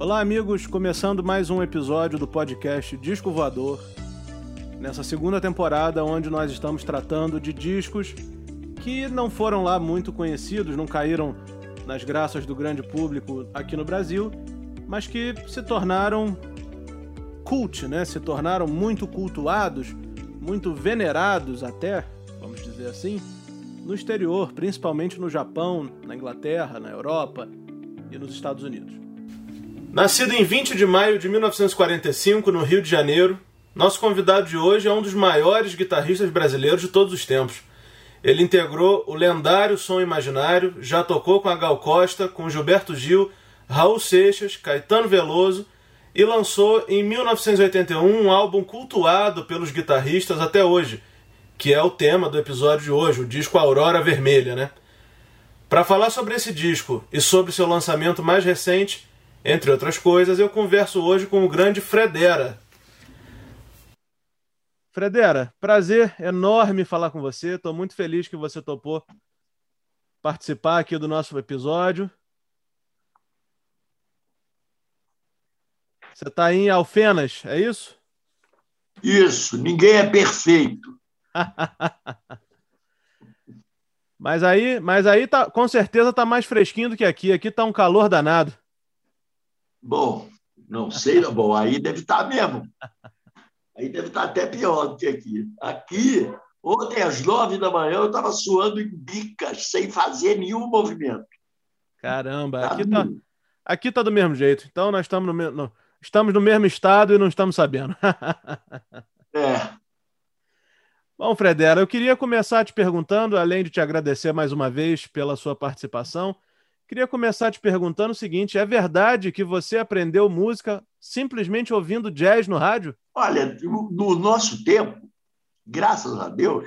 Olá, amigos, começando mais um episódio do podcast Disco Voador. Nessa segunda temporada, onde nós estamos tratando de discos que não foram lá muito conhecidos, não caíram nas graças do grande público aqui no Brasil, mas que se tornaram cult, né? Se tornaram muito cultuados, muito venerados até, vamos dizer assim, no exterior, principalmente no Japão, na Inglaterra, na Europa e nos Estados Unidos. Nascido em 20 de maio de 1945 no Rio de Janeiro, nosso convidado de hoje é um dos maiores guitarristas brasileiros de todos os tempos. Ele integrou o lendário Som Imaginário, já tocou com a Gal Costa, com Gilberto Gil, Raul Seixas, Caetano Veloso e lançou em 1981 um álbum cultuado pelos guitarristas até hoje, que é o tema do episódio de hoje, o disco Aurora Vermelha, né? Para falar sobre esse disco e sobre seu lançamento mais recente, entre outras coisas, eu converso hoje com o grande Fredera. Fredera, prazer enorme falar com você. Estou muito feliz que você topou participar aqui do nosso episódio. Você está em Alfenas, é isso? Isso, ninguém é perfeito. mas aí, mas aí tá, com certeza tá mais fresquinho do que aqui. Aqui tá um calor danado. Bom, não sei, bom, aí deve estar tá mesmo. Aí deve estar tá até pior do que aqui. Aqui, ontem às nove da manhã, eu estava suando em bicas, sem fazer nenhum movimento. Caramba, tá aqui está aqui tá do mesmo jeito. Então nós estamos no, no, estamos no mesmo estado e não estamos sabendo. é. Bom, Fredera, eu queria começar te perguntando, além de te agradecer mais uma vez pela sua participação, queria começar te perguntando o seguinte: é verdade que você aprendeu música simplesmente ouvindo jazz no rádio? Olha, no nosso tempo, graças a Deus,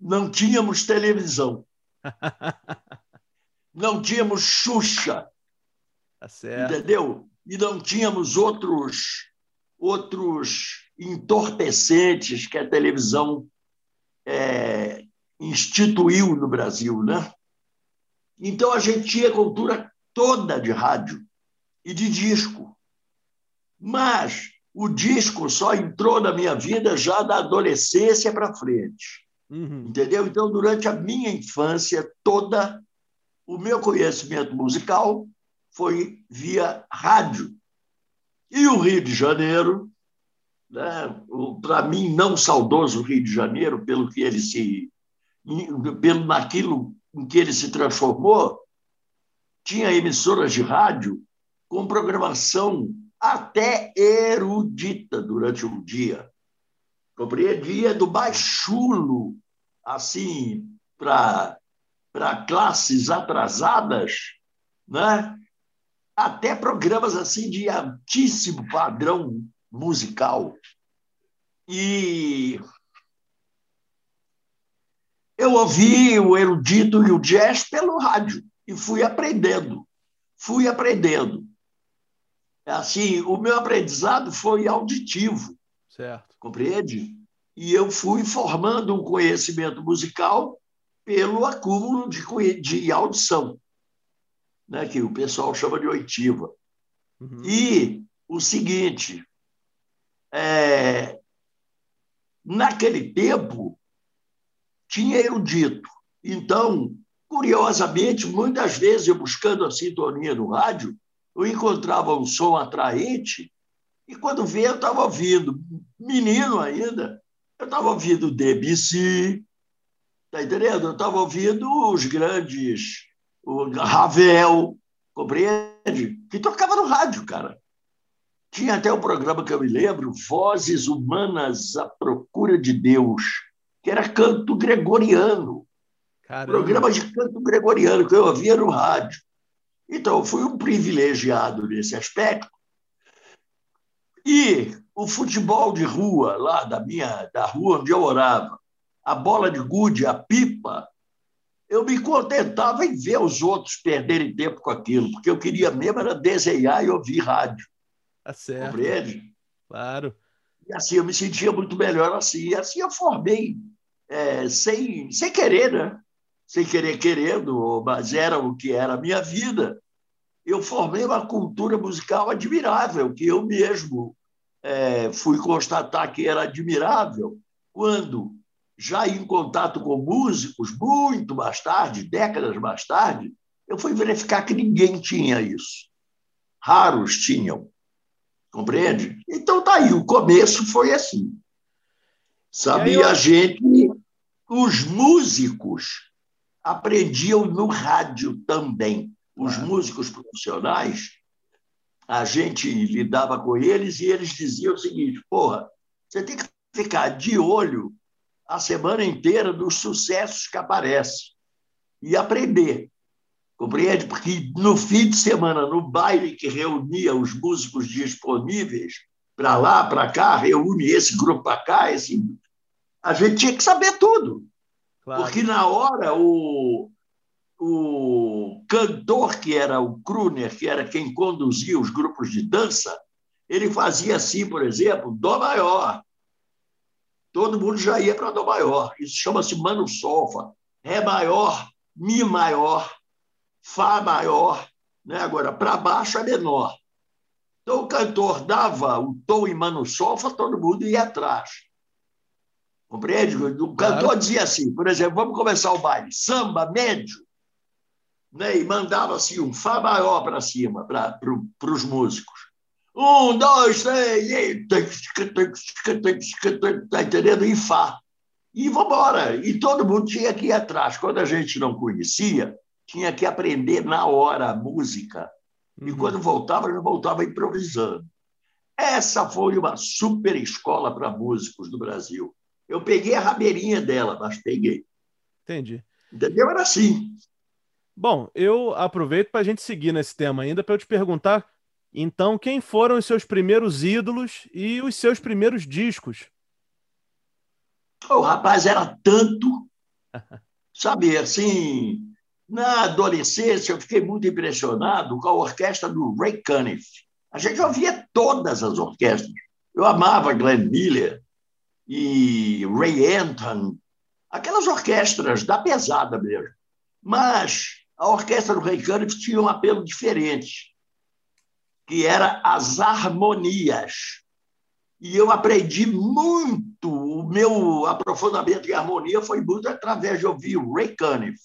não tínhamos televisão. não tínhamos Xuxa. Tá certo. Entendeu? E não tínhamos outros outros entorpecentes que a televisão é, instituiu no Brasil, né? Então a gente tinha cultura toda de rádio e de disco. Mas o disco só entrou na minha vida já da adolescência para frente. Uhum. Entendeu? Então, durante a minha infância toda, o meu conhecimento musical foi via rádio. E o Rio de Janeiro né, para mim não saudoso Rio de Janeiro pelo que ele se pelo naquilo em que ele se transformou tinha emissoras de rádio com programação até erudita durante o dia compreendia do mais chulo assim para classes atrasadas né até programas assim de altíssimo padrão musical. E eu ouvi o erudito e o jazz pelo rádio e fui aprendendo, fui aprendendo. Assim, o meu aprendizado foi auditivo, certo? Compreende? E eu fui formando um conhecimento musical pelo acúmulo de, de audição, né, que o pessoal chama de oitiva. Uhum. E o seguinte, é, naquele tempo, tinha erudito. Então, curiosamente, muitas vezes eu buscando a sintonia no rádio, eu encontrava um som atraente e quando via eu estava ouvindo, menino ainda, eu estava ouvindo Debussy, tá entendendo? Eu estava ouvindo os grandes, o Ravel, compreende? Que tocava no rádio, cara. Tinha até um programa que eu me lembro, Vozes Humanas à Procura de Deus, que era canto gregoriano. Caramba. Programa de canto gregoriano que eu ouvia no rádio. Então, eu fui um privilegiado nesse aspecto. E o futebol de rua, lá da minha da rua onde eu morava, a bola de gude, a pipa, eu me contentava em ver os outros perderem tempo com aquilo, porque eu queria mesmo era desenhar e ouvir rádio. Tá certo. Compreende? Claro. E assim, eu me sentia muito melhor assim. E assim eu formei, é, sem, sem querer, né? Sem querer querendo, mas era o que era a minha vida. eu formei uma cultura musical admirável, que eu mesmo é, fui constatar que era admirável quando, já em contato com músicos, muito mais tarde, décadas mais tarde, eu fui verificar que ninguém tinha isso. Raros tinham. Compreende? Então, tá aí, o começo foi assim. Sabia eu... a gente, os músicos aprendiam no rádio também. Os músicos profissionais, a gente lidava com eles e eles diziam o seguinte: porra, você tem que ficar de olho a semana inteira dos sucessos que aparecem e aprender. Compreende? Porque no fim de semana, no baile que reunia os músicos disponíveis, para lá, para cá, reúne esse grupo para cá, esse... a gente tinha que saber tudo. Claro. Porque na hora o, o cantor, que era o Kruner, que era quem conduzia os grupos de dança, ele fazia assim, por exemplo, Dó maior. Todo mundo já ia para Dó maior. Isso chama-se Mano Solfa. Ré maior, Mi maior, Fá maior. Né? Agora, para baixo é menor. Então, o cantor dava o tom em Mano Solfa, todo mundo ia atrás. Compreende? O cantor claro. dizia assim, por exemplo, vamos começar o baile, samba médio, né? e mandava assim um Fá maior para cima, para pro, os músicos. Um, dois, três, e... tá entendendo? E Fá. E vamos embora. E todo mundo tinha que ir atrás. Quando a gente não conhecia, tinha que aprender na hora a música. E uhum. quando voltava, já voltava improvisando. Essa foi uma super escola para músicos do Brasil. Eu peguei a rabeirinha dela, mas peguei. Entendi. Entendeu? Era assim. Bom, eu aproveito para a gente seguir nesse tema ainda para eu te perguntar, então, quem foram os seus primeiros ídolos e os seus primeiros discos? O rapaz era tanto, sabe, assim, na adolescência eu fiquei muito impressionado com a orquestra do Ray Cunniff. A gente ouvia todas as orquestras. Eu amava Glenn Miller, e Ray Anton, aquelas orquestras da pesada mesmo. Mas a orquestra do Ray Cunniff tinha um apelo diferente, que era as harmonias. E eu aprendi muito, o meu aprofundamento em harmonia foi muito através de ouvir o Ray Cunniff.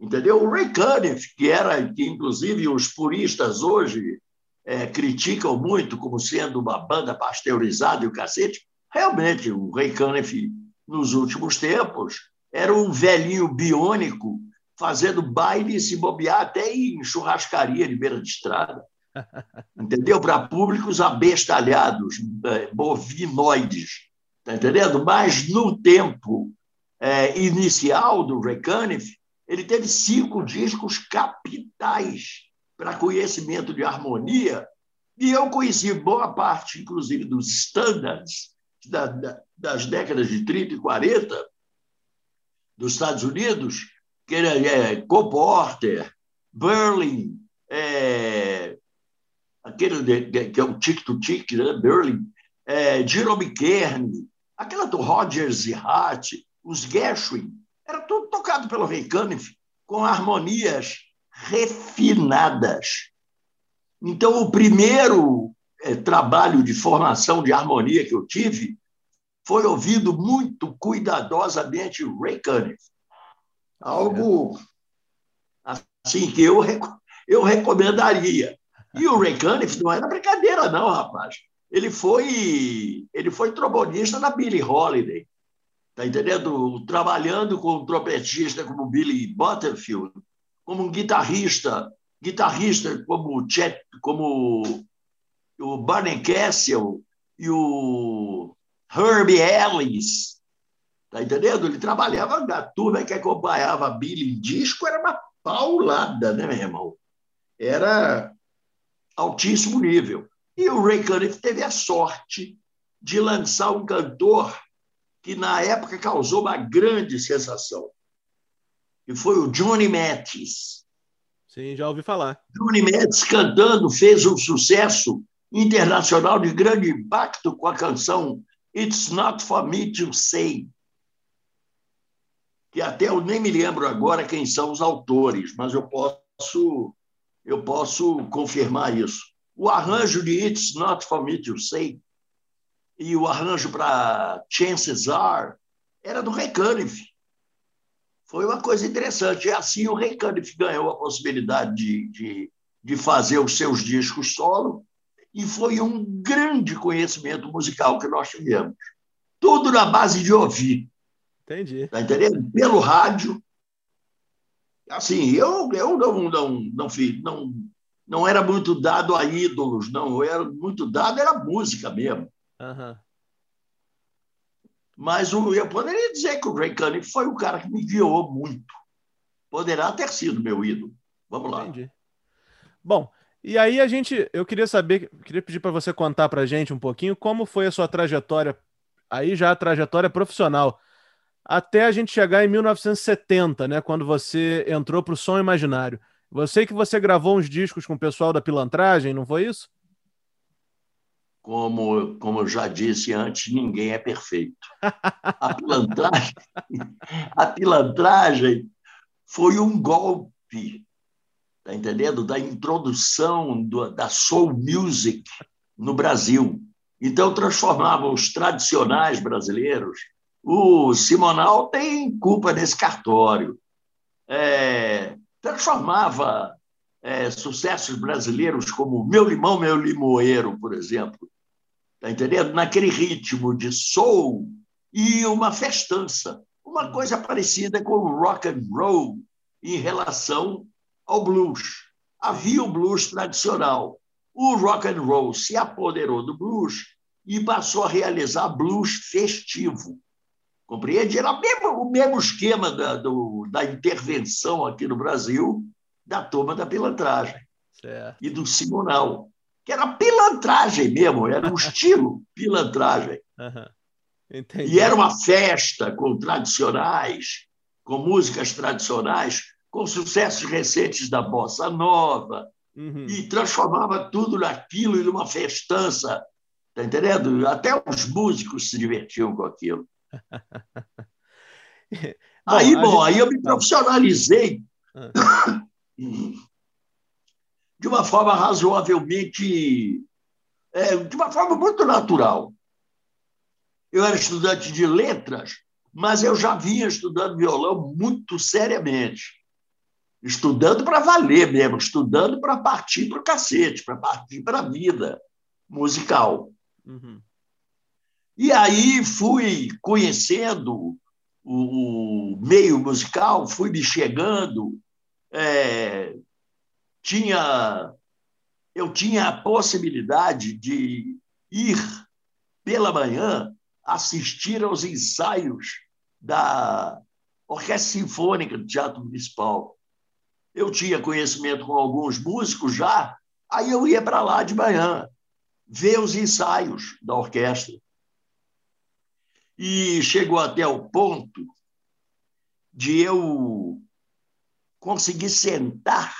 Entendeu? O Ray Cunniff, que era, que inclusive os puristas hoje é, criticam muito como sendo uma banda pasteurizada e o cacete, Realmente, o Ray Cunniff, nos últimos tempos, era um velhinho biônico fazendo baile e se bobear até em churrascaria de beira de estrada. Entendeu? Para públicos abestalhados, é, bovinoides. Está entendendo? Mas no tempo é, inicial do Ray Cunniff, ele teve cinco discos capitais para conhecimento de harmonia, e eu conheci boa parte, inclusive, dos standards da, da, das décadas de 30 e 40 dos Estados Unidos, que era é, Cole Porter, Berlin, é, aquele de, que é o tic-to-tic, né? Berlin, é, Jerome Kern, aquela do Rogers e Hart, os Gershwin, era tudo tocado pelo Ray Cunniff com harmonias refinadas. Então, o primeiro é, trabalho de formação de harmonia que eu tive foi ouvido muito cuidadosamente Ray Cunniff. Algo assim que eu, eu recomendaria. E o Ray Cunniff não era brincadeira, não, rapaz. Ele foi, ele foi trombonista da Billie Holiday. Tá entendendo? Trabalhando com um trompetista como Billy Butterfield, como um guitarrista, guitarrista como Chet, como o Barney Castle e o Herbie Ellis. Tá entendendo? Ele trabalhava na turma que acompanhava Billy em disco, era uma paulada, né, meu irmão? Era altíssimo nível. E o Ray Cunniff teve a sorte de lançar um cantor que, na época, causou uma grande sensação. E foi o Johnny Mathis. Sim, já ouvi falar. Johnny Mathis cantando fez um sucesso internacional de grande impacto com a canção It's Not For Me To Say, que até eu nem me lembro agora quem são os autores, mas eu posso eu posso confirmar isso. O arranjo de It's Not For Me To Say e o arranjo para Chances Are era do Ray Cunningham. Foi uma coisa interessante. E assim o Ray Cunningham ganhou a possibilidade de, de, de fazer os seus discos solo e foi um grande conhecimento musical que nós tivemos. Tudo na base de ouvir. Entendi. Está entendendo? Pelo rádio. Assim, eu, eu não, não, não, fiz, não, não era muito dado a ídolos, não. Eu era muito dado era música mesmo. Uhum. Mas eu poderia dizer que o Ray Cunningham foi o cara que me guiou muito. Poderá ter sido meu ídolo. Vamos lá. Entendi. Bom, e aí a gente, eu queria saber, queria pedir para você contar para gente um pouquinho como foi a sua trajetória, aí já a trajetória profissional, até a gente chegar em 1970, né, quando você entrou para o Som Imaginário. Você que você gravou uns discos com o pessoal da Pilantragem, não foi isso? Como, como eu já disse antes, ninguém é perfeito. A pilantragem, a pilantragem foi um golpe, tá entendendo? Da introdução do, da soul music no Brasil. Então transformava os tradicionais brasileiros. O Simonal tem culpa nesse cartório. É, transformava é, sucessos brasileiros como Meu Limão, Meu Limoeiro, por exemplo, Está entendendo? Naquele ritmo de soul e uma festança. Uma coisa parecida com o rock and roll em relação ao blues. Havia o blues tradicional. O rock and roll se apoderou do blues e passou a realizar blues festivo. Compreende? Era mesmo, o mesmo esquema da, do, da intervenção aqui no Brasil da turma da pilantragem certo. e do Simonal que era pilantragem mesmo, era um estilo pilantragem. Uhum. E era uma festa com tradicionais, com músicas tradicionais, com sucessos recentes da bossa nova, uhum. e transformava tudo naquilo em uma festança. Está entendendo? Até os músicos se divertiam com aquilo. bom, aí, bom, gente... aí eu me profissionalizei. Uhum. de uma forma razoavelmente. É, de uma forma muito natural. Eu era estudante de letras, mas eu já vinha estudando violão muito seriamente. Estudando para valer mesmo, estudando para partir para o cacete, para partir para a vida musical. Uhum. E aí fui conhecendo o, meio musical, fui me chegando, é, tinha eu tinha a possibilidade de ir pela manhã assistir aos ensaios da Orquestra Sinfônica do Teatro Municipal. Eu tinha conhecimento com alguns músicos já, aí eu ia para lá de manhã ver os ensaios da orquestra. E chegou até o ponto de eu conseguir sentar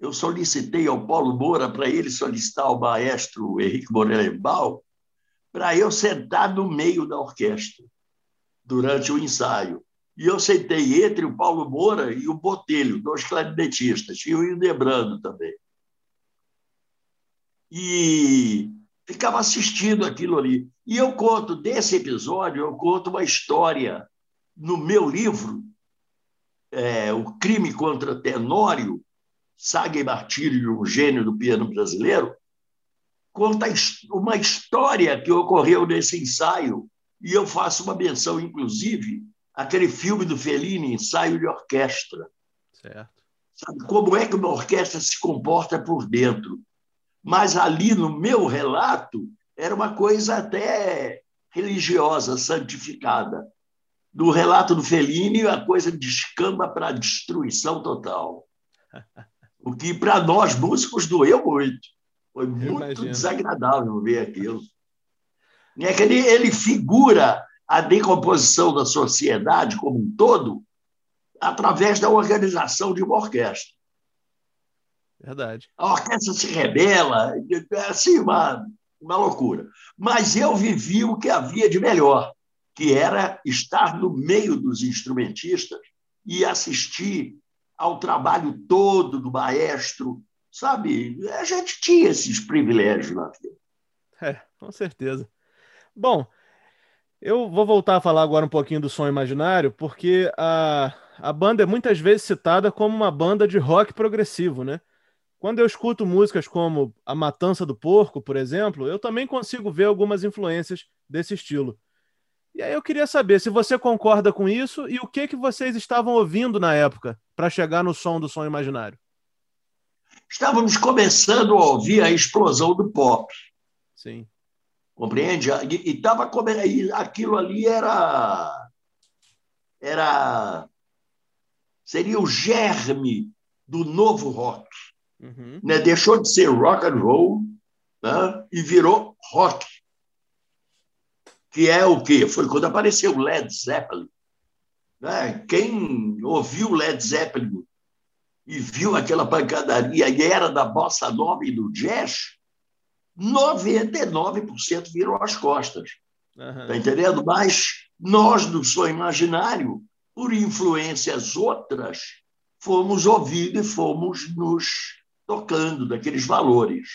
eu solicitei ao Paulo Moura para ele solicitar o maestro Henrique Morelenbaum para eu sentar no meio da orquestra durante o ensaio. E eu sentei entre o Paulo Moura e o Botelho, dois clarinetistas, e o Ildebrando também. E ficava assistindo aquilo ali. E eu conto desse episódio, eu conto uma história no meu livro, é, O Crime contra Tenório, Saga e Martírio, um gênio do piano brasileiro, conta uma história que ocorreu nesse ensaio, e eu faço uma menção, inclusive, àquele filme do Fellini, Ensaio de Orquestra. Certo. Sabe como é que uma orquestra se comporta por dentro? Mas ali, no meu relato, era uma coisa até religiosa, santificada. No relato do Fellini, a coisa descamba para a destruição total. O que para nós músicos doeu muito. Foi muito desagradável ver aquilo. É ele, ele figura a decomposição da sociedade como um todo através da organização de uma orquestra. Verdade. A orquestra se rebela, é assim, uma, uma loucura. Mas eu vivi o que havia de melhor, que era estar no meio dos instrumentistas e assistir ao trabalho todo do maestro sabe? A gente tinha esses privilégios na vida. É, com certeza. Bom, eu vou voltar a falar agora um pouquinho do som imaginário, porque a, a banda é muitas vezes citada como uma banda de rock progressivo, né? Quando eu escuto músicas como A Matança do Porco, por exemplo, eu também consigo ver algumas influências desse estilo. E aí eu queria saber se você concorda com isso e o que que vocês estavam ouvindo na época para chegar no som do som imaginário. Estávamos começando a ouvir a explosão do pop. Sim. Compreende? E, e tava e aquilo ali era era seria o germe do novo rock. Uhum. Né? Deixou de ser rock and roll né? e virou rock. Que é o quê? Foi quando apareceu o Led Zeppelin. Né? Quem ouviu Led Zeppelin e viu aquela pancadaria e era da bossa nova e do jazz, 99% viram as costas. Uhum. Tá entendendo? Mas nós, do Sonho Imaginário, por influências outras, fomos ouvindo e fomos nos tocando daqueles valores.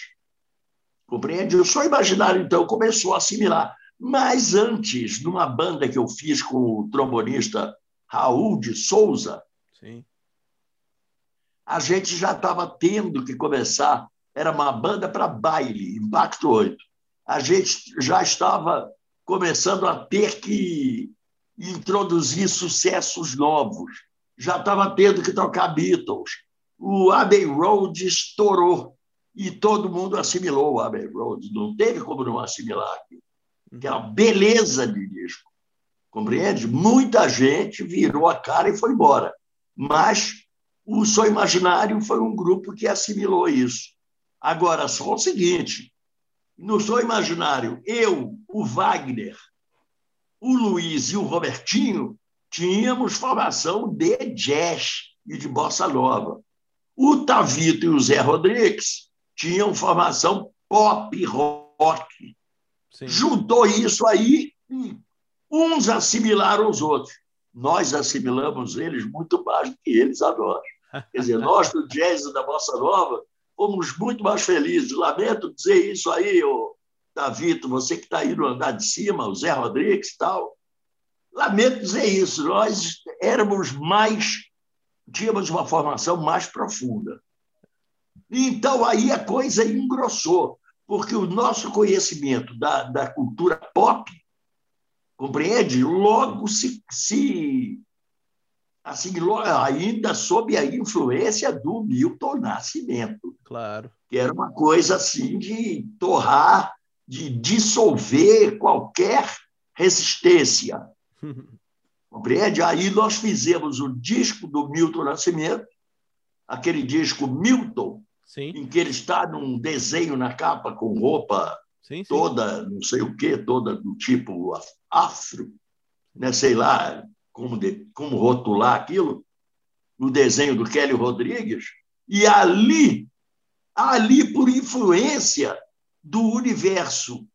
Compreende? O Sonho Imaginário, então, começou a assimilar. Mas antes, numa banda que eu fiz com o trombonista Raul de Souza, Sim. a gente já estava tendo que começar. Era uma banda para baile, Impacto 8. A gente já estava começando a ter que introduzir sucessos novos. Já estava tendo que tocar Beatles o Abbey Road estourou e todo mundo assimilou o Abbey Road. Não teve como não assimilar aquilo. Que é beleza de disco. Compreende? Muita gente virou a cara e foi embora. Mas o Sou Imaginário foi um grupo que assimilou isso. Agora, só o seguinte: no Sou Imaginário, eu, o Wagner, o Luiz e o Robertinho tínhamos formação de jazz e de bossa nova. O Tavito e o Zé Rodrigues tinham formação pop rock. Sim. Juntou isso aí uns assimilaram os outros. Nós assimilamos eles muito mais do que eles a nós. Quer dizer, nós do jazz e da bossa nova fomos muito mais felizes. Lamento dizer isso aí, ô, Davito, você que está aí no andar de cima, o Zé Rodrigues e tal. Lamento dizer isso. Nós éramos mais tínhamos uma formação mais profunda. Então, aí a coisa engrossou, porque o nosso conhecimento da, da cultura pop, compreende? Logo se, se assim, ainda sob a influência do Milton Nascimento. Claro. Que era uma coisa assim de torrar, de dissolver qualquer resistência. Compreende? Aí nós fizemos o disco do Milton Nascimento, aquele disco Milton, sim. em que ele está num desenho na capa com roupa sim, sim. toda, não sei o quê, toda do tipo afro, né? sei lá como, de, como rotular aquilo, no desenho do Kelly Rodrigues, e ali, ali por influência do universo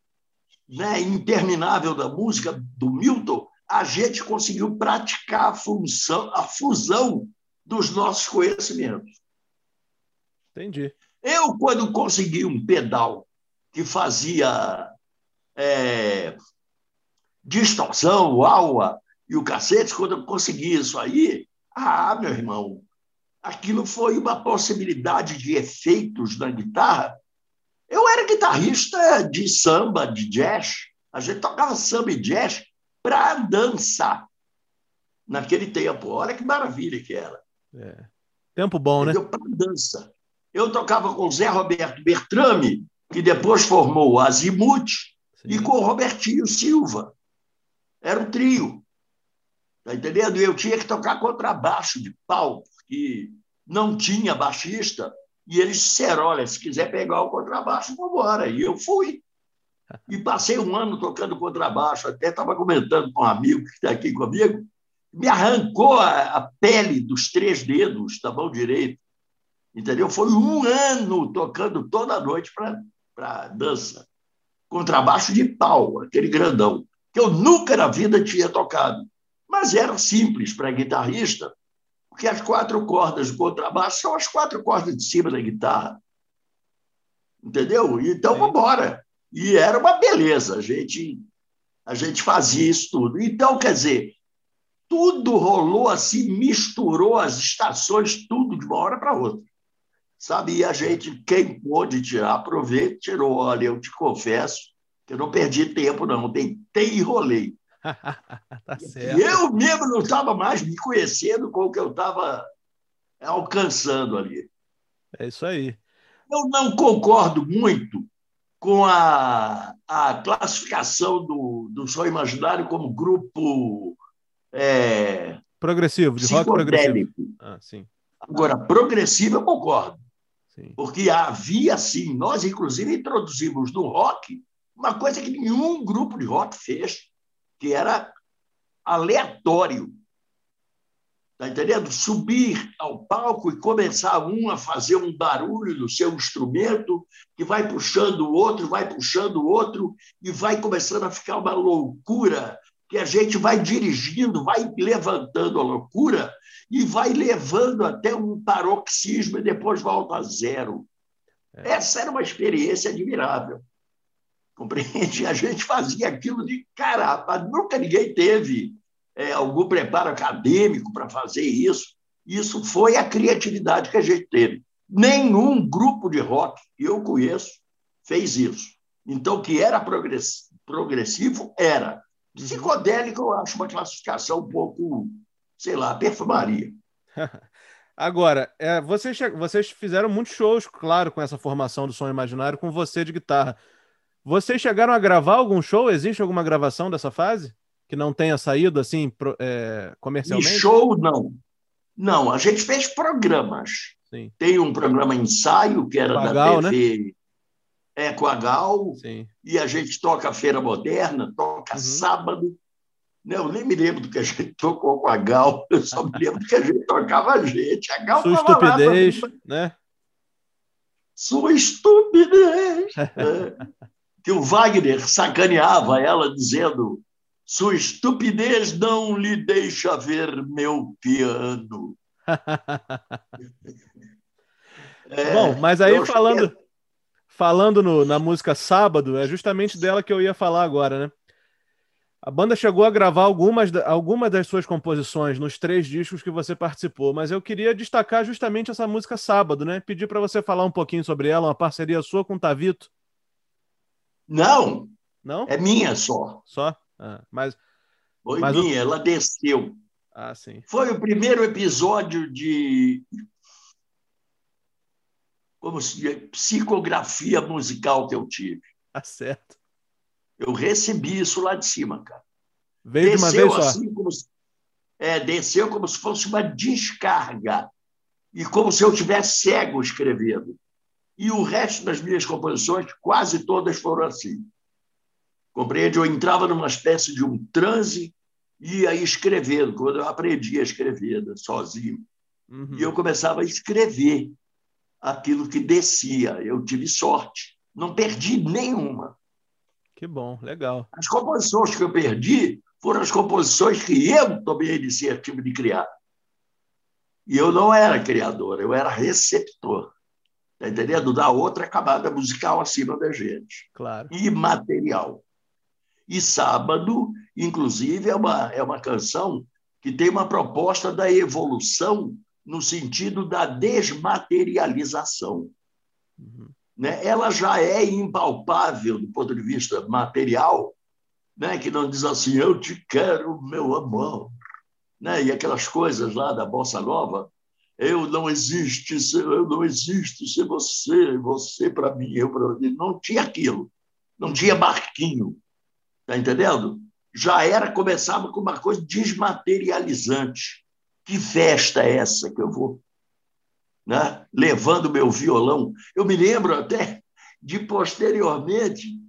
né, interminável da música do Milton, a gente conseguiu praticar a, função, a fusão dos nossos conhecimentos. Entendi. Eu, quando consegui um pedal que fazia é, distorção, aula e o cacete, quando eu consegui isso aí, ah, meu irmão, aquilo foi uma possibilidade de efeitos na guitarra. Eu era guitarrista de samba, de jazz. A gente tocava samba e jazz para dançar naquele tempo. Olha que maravilha que era. É. Tempo bom, né? Para dança. Eu tocava com o Zé Roberto Bertrame, que depois formou o Azimuth, e com o Robertinho Silva. Era um trio. Tá entendendo? Eu tinha que tocar contrabaixo de pau, porque não tinha baixista. E eles disseram: olha, se quiser pegar o contrabaixo, vamos embora. E eu fui. E passei um ano tocando contrabaixo, até estava comentando com um amigo que está aqui comigo, me arrancou a, a, pele dos três dedos da mão direita. Entendeu? Foi um ano tocando toda noite para dança. Contrabaixo de pau, aquele grandão, que eu nunca na vida tinha tocado. Mas era simples para guitarrista, porque as quatro cordas do contrabaixo são as quatro cordas de cima da guitarra. Entendeu? Então, vamos embora. E era uma beleza, a gente, a gente fazia isso tudo. Então, quer dizer, tudo rolou assim, misturou as estações, tudo de uma hora para outra. Sabe? E a gente, quem pôde tirar proveito, tirou. Olha, eu te confesso que eu não perdi tempo, não. Tentei e rolei. tá certo. Eu mesmo não estava mais me conhecendo com o que eu estava alcançando ali. É isso aí. Eu não concordo muito com a, a classificação do, do Imaginário como grupo é, progressivo, de rock progressivo. Ah, sim. Agora, progressivo eu concordo. Sim. Porque havia, sim, nós inclusive introduzimos no rock uma coisa que nenhum grupo de rock fez, que era aleatório. Está entendendo? Subir ao palco e começar um a fazer um barulho do seu instrumento, que vai puxando o outro, vai puxando o outro, e vai começando a ficar uma loucura, que a gente vai dirigindo, vai levantando a loucura e vai levando até um paroxismo e depois volta a zero. É. Essa era uma experiência admirável. Compreende? A gente fazia aquilo de carapa, nunca ninguém teve é, algum preparo acadêmico para fazer isso. Isso foi a criatividade que a gente teve. Nenhum grupo de rock que eu conheço fez isso. Então, o que era progressivo era. Uhum. Psicodélico, eu acho uma classificação um pouco, sei lá, perfumaria. Agora, é, vocês, vocês fizeram muitos shows, claro, com essa formação do som imaginário, com você de guitarra. Vocês chegaram a gravar algum show? Existe alguma gravação dessa fase? que não tenha saído assim é, comercialmente? E show, não. Não, a gente fez programas. Sim. Tem um programa ensaio, que era da TV né? é, com a Gal, Sim. e a gente toca a Feira Moderna, toca uhum. sábado. Não, eu nem me lembro do que a gente tocou com a Gal, eu só me lembro que a gente tocava a gente. A Gal Sua estupidez, lá, né? Sua estupidez. é. Que o Wagner sacaneava ela dizendo sua estupidez não lhe deixa ver meu piano. é, Bom, mas aí falando, falando no, na música Sábado, é justamente dela que eu ia falar agora, né? A banda chegou a gravar algumas, algumas das suas composições nos três discos que você participou, mas eu queria destacar justamente essa música Sábado, né? Pedir para você falar um pouquinho sobre ela, uma parceria sua com o Tavito. Não. Não? É minha só. Só? Ah, mas, Foi mas minha, o... ela desceu. Ah, sim. Foi o primeiro episódio de como se psicografia musical que eu tive. Tá certo. Eu recebi isso lá de cima, cara. Veio desceu de uma vez assim, Como se, é, desceu como se fosse uma descarga. E como se eu tivesse cego escrevendo. E o resto das minhas composições, quase todas foram assim. Compreende? Eu entrava numa espécie de um transe e ia escrevendo, quando eu aprendi a escrever né, sozinho. Uhum. E eu começava a escrever aquilo que descia. Eu tive sorte, não perdi nenhuma. Que bom, legal. As composições que eu perdi foram as composições que eu tomei a iniciativa de criar. E eu não era criador, eu era receptor. Está entendendo? Da outra camada musical acima da gente. Claro. E material. E Sábado, inclusive, é uma, é uma canção que tem uma proposta da evolução no sentido da desmaterialização. Uhum. Né? Ela já é impalpável do ponto de vista material, né? que não diz assim, eu te quero, meu amor. Né? E aquelas coisas lá da Bossa Nova, eu não existo, eu não existo sem você, você para mim, eu para mim. Não tinha aquilo, não tinha barquinho, Está entendendo? Já era, começava com uma coisa desmaterializante. Que festa é essa que eu vou? Né? Levando meu violão. Eu me lembro até de posteriormente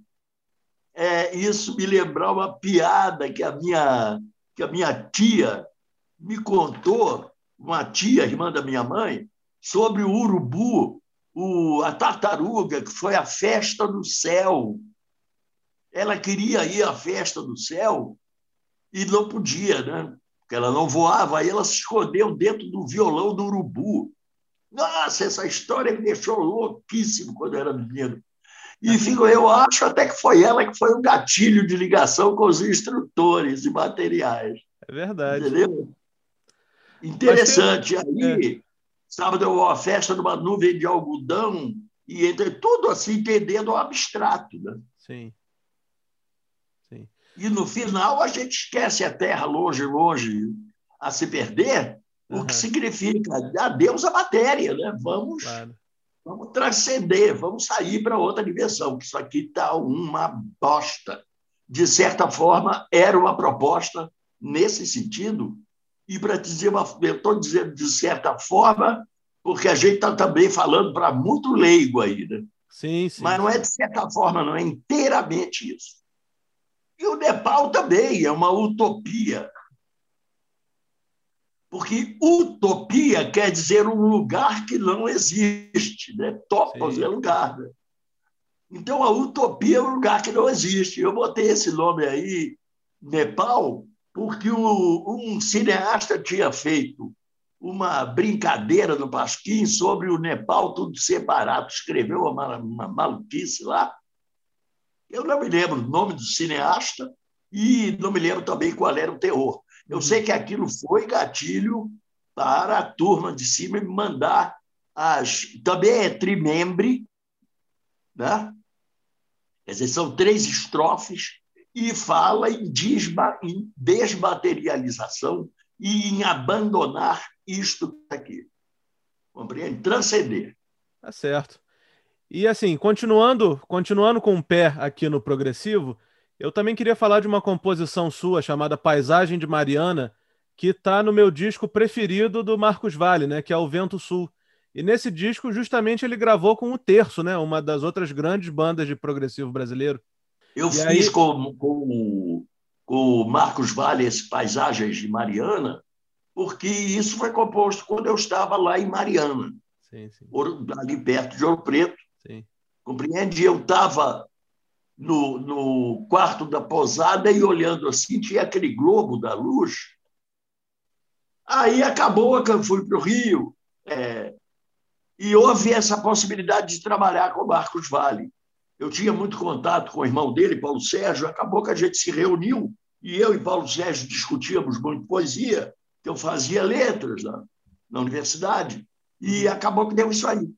é, isso me lembrar uma piada que a minha que a minha tia me contou, uma tia, irmã da minha mãe, sobre o urubu, o, a tartaruga, que foi a festa do céu ela queria ir à festa do céu e não podia, né? Porque ela não voava, aí ela se escondeu dentro do violão do urubu. Nossa, essa história me deixou louquíssimo quando eu era menino. E fico, eu acho até que foi ela que foi o gatilho de ligação com os instrutores e materiais. É verdade. Entendeu? Interessante. Aí, é. sábado, uma festa numa nuvem de algodão, e entre tudo assim, entendendo o abstrato. Né? Sim. Sim. E no final a gente esquece a terra longe, longe a se perder, uhum. o que significa adeus à matéria, né? Vamos, claro. vamos transcender, vamos sair para outra dimensão, que isso aqui está uma bosta. De certa forma, era uma proposta nesse sentido, e para dizer uma, eu estou dizendo de certa forma, porque a gente está também falando para muito leigo aí, né? Sim, sim. Mas não é de certa forma, não é inteiramente isso. E o Nepal também é uma utopia. Porque utopia quer dizer um lugar que não existe, né? Topos sim. é lugar. Né? Então, a utopia é um lugar que não existe. Eu botei esse nome aí, Nepal, porque o, um cineasta tinha feito uma brincadeira no Pasquim sobre o Nepal tudo separado, escreveu uma, uma maluquice lá. Eu não me lembro o nome do cineasta e não me lembro também qual era o terror. Eu uhum. sei que aquilo foi gatilho para a turma de cima me mandar as. Também é trimembre, né? Quer dizer, são três estrofes e fala em, desma, em desmaterialização e em abandonar isto aqui. Compreende? Transcender. Tá certo. E assim, continuando, continuando com o pé aqui no progressivo, eu também queria falar de uma composição sua chamada Paisagem de Mariana, que está no meu disco preferido do Marcos Vale, né, que é o Vento Sul. E nesse disco, justamente, ele gravou com o Terço, né, uma das outras grandes bandas de progressivo brasileiro. Eu e fiz aí... com, com, com o Marcos Vale esse Paisagens de Mariana, porque isso foi composto quando eu estava lá em Mariana, sim, sim. ali perto de Ouro Preto. Sim. Compreende? Eu estava no, no quarto da posada e olhando assim, tinha aquele globo da luz. Aí acabou que eu fui para o Rio é, e houve essa possibilidade de trabalhar com o Marcos Vale eu tinha muito contato com o irmão dele, Paulo Sérgio, acabou que a gente se reuniu e eu e Paulo Sérgio discutíamos muito poesia, que eu fazia letras na, na universidade, e acabou que deu isso aí.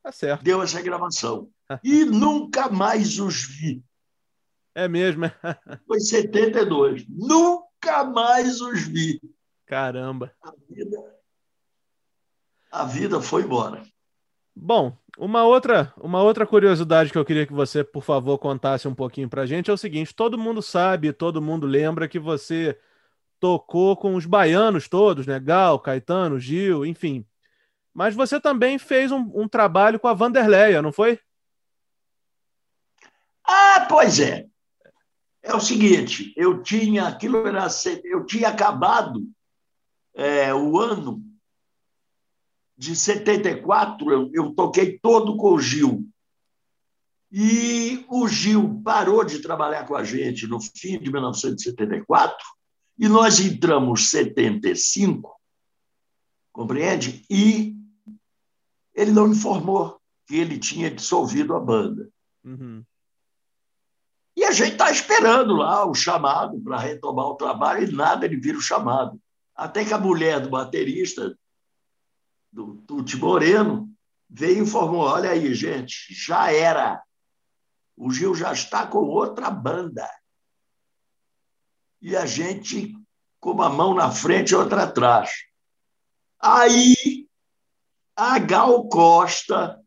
Tá certo. Deu essa gravação. E nunca mais os vi. É mesmo? Foi em 72. Nunca mais os vi. Caramba. A vida, a vida foi embora. Bom, uma outra, uma outra curiosidade que eu queria que você, por favor, contasse um pouquinho para a gente é o seguinte: todo mundo sabe, todo mundo lembra que você tocou com os baianos todos, né? Gal, Caetano, Gil, enfim. Mas você também fez um, um trabalho com a Vanderleia, não foi? Ah, pois é. É o seguinte, eu tinha aquilo era, eu tinha acabado é, o ano de 74, eu, eu toquei todo com o Gil. E o Gil parou de trabalhar com a gente no fim de 1974 e nós entramos em 75, compreende? E ele não informou que ele tinha dissolvido a banda. Uhum. E a gente está esperando lá o chamado para retomar o trabalho e nada ele vira o chamado. Até que a mulher do baterista do Tuti Moreno, veio e informou: olha aí, gente, já era. O Gil já está com outra banda. E a gente com uma mão na frente e outra atrás. Aí a Gal Costa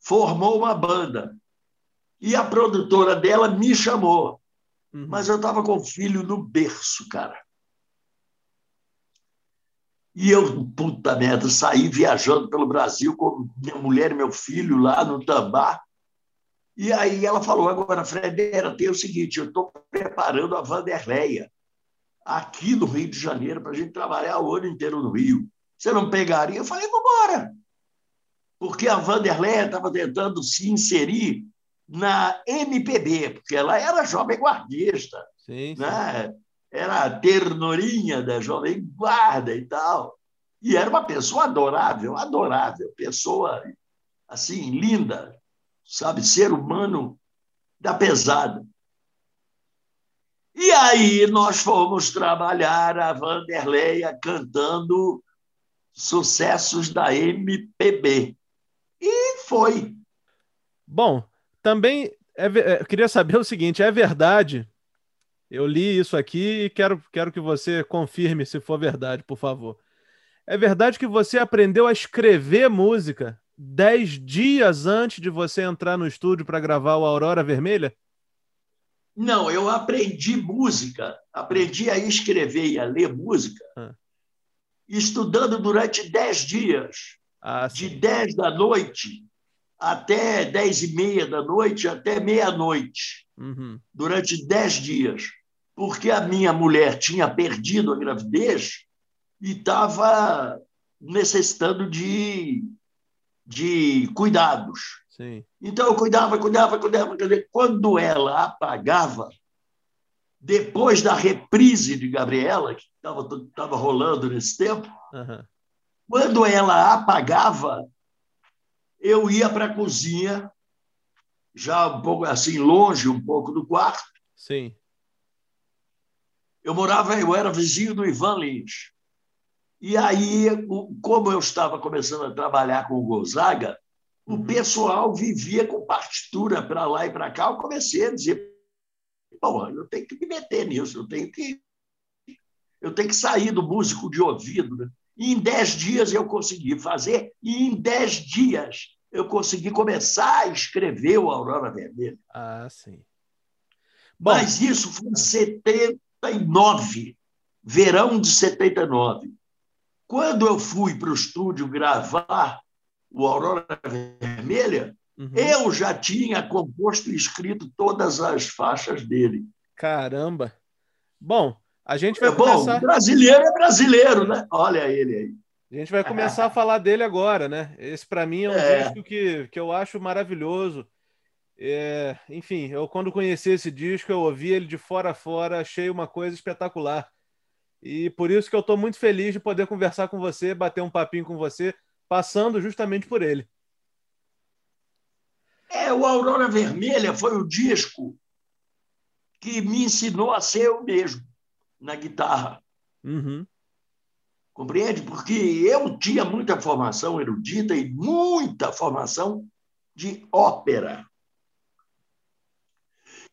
formou uma banda. E a produtora dela me chamou. Uhum. Mas eu estava com o filho no berço, cara. E eu, puta merda, saí viajando pelo Brasil com minha mulher e meu filho lá no Tambá. E aí ela falou: agora, Fredera, tem o seguinte, eu estou preparando a Vanderleia aqui no Rio de Janeiro para a gente trabalhar o ano inteiro no Rio. Você não pegaria? Eu falei: vambora. Porque a Vanderleia estava tentando se inserir na MPB, porque ela era jovem guardista. Sim, sim. Né? Era a ternurinha da Jovem Guarda e tal. E era uma pessoa adorável, adorável, pessoa assim, linda, sabe, ser humano da pesada. E aí nós fomos trabalhar a Vanderleia cantando sucessos da MPB. E foi. Bom, também é, é, queria saber o seguinte: é verdade? Eu li isso aqui e quero, quero que você confirme se for verdade, por favor. É verdade que você aprendeu a escrever música dez dias antes de você entrar no estúdio para gravar o Aurora Vermelha? Não, eu aprendi música, aprendi a escrever e a ler música, ah. estudando durante dez dias, ah, de dez da noite até dez e meia da noite, até meia-noite, uhum. durante dez dias, porque a minha mulher tinha perdido a gravidez e estava necessitando de, de cuidados. Sim. Então eu cuidava, cuidava, cuidava. Quando ela apagava, depois da reprise de Gabriela, que estava rolando nesse tempo, uhum. quando ela apagava, eu ia para a cozinha, já um pouco assim, longe um pouco do quarto. Sim. Eu morava, eu era vizinho do Ivan Lins. E aí, como eu estava começando a trabalhar com o Gonzaga, o uhum. pessoal vivia com partitura para lá e para cá. Eu comecei a dizer: Bom, eu tenho que me meter nisso, eu tenho que, eu tenho que sair do músico de ouvido. Né? E em dez dias eu consegui fazer, e em dez dias eu consegui começar a escrever o Aurora Vermelha. Ah, sim. Bom, Mas isso foi em 79, verão de 79. Quando eu fui para o estúdio gravar o Aurora Vermelha, uhum. eu já tinha composto e escrito todas as faixas dele. Caramba! Bom, a gente vai é começar... Bom, brasileiro é brasileiro, né? Olha ele aí. A gente vai começar a falar dele agora, né? Esse para mim é um é. disco que, que eu acho maravilhoso. É, enfim, eu quando conheci esse disco, eu ouvi ele de fora a fora, achei uma coisa espetacular. E por isso que eu estou muito feliz de poder conversar com você, bater um papinho com você, passando justamente por ele. É, o Aurora Vermelha foi o disco que me ensinou a ser eu mesmo na guitarra. Uhum. Compreende? Porque eu tinha muita formação erudita e muita formação de ópera,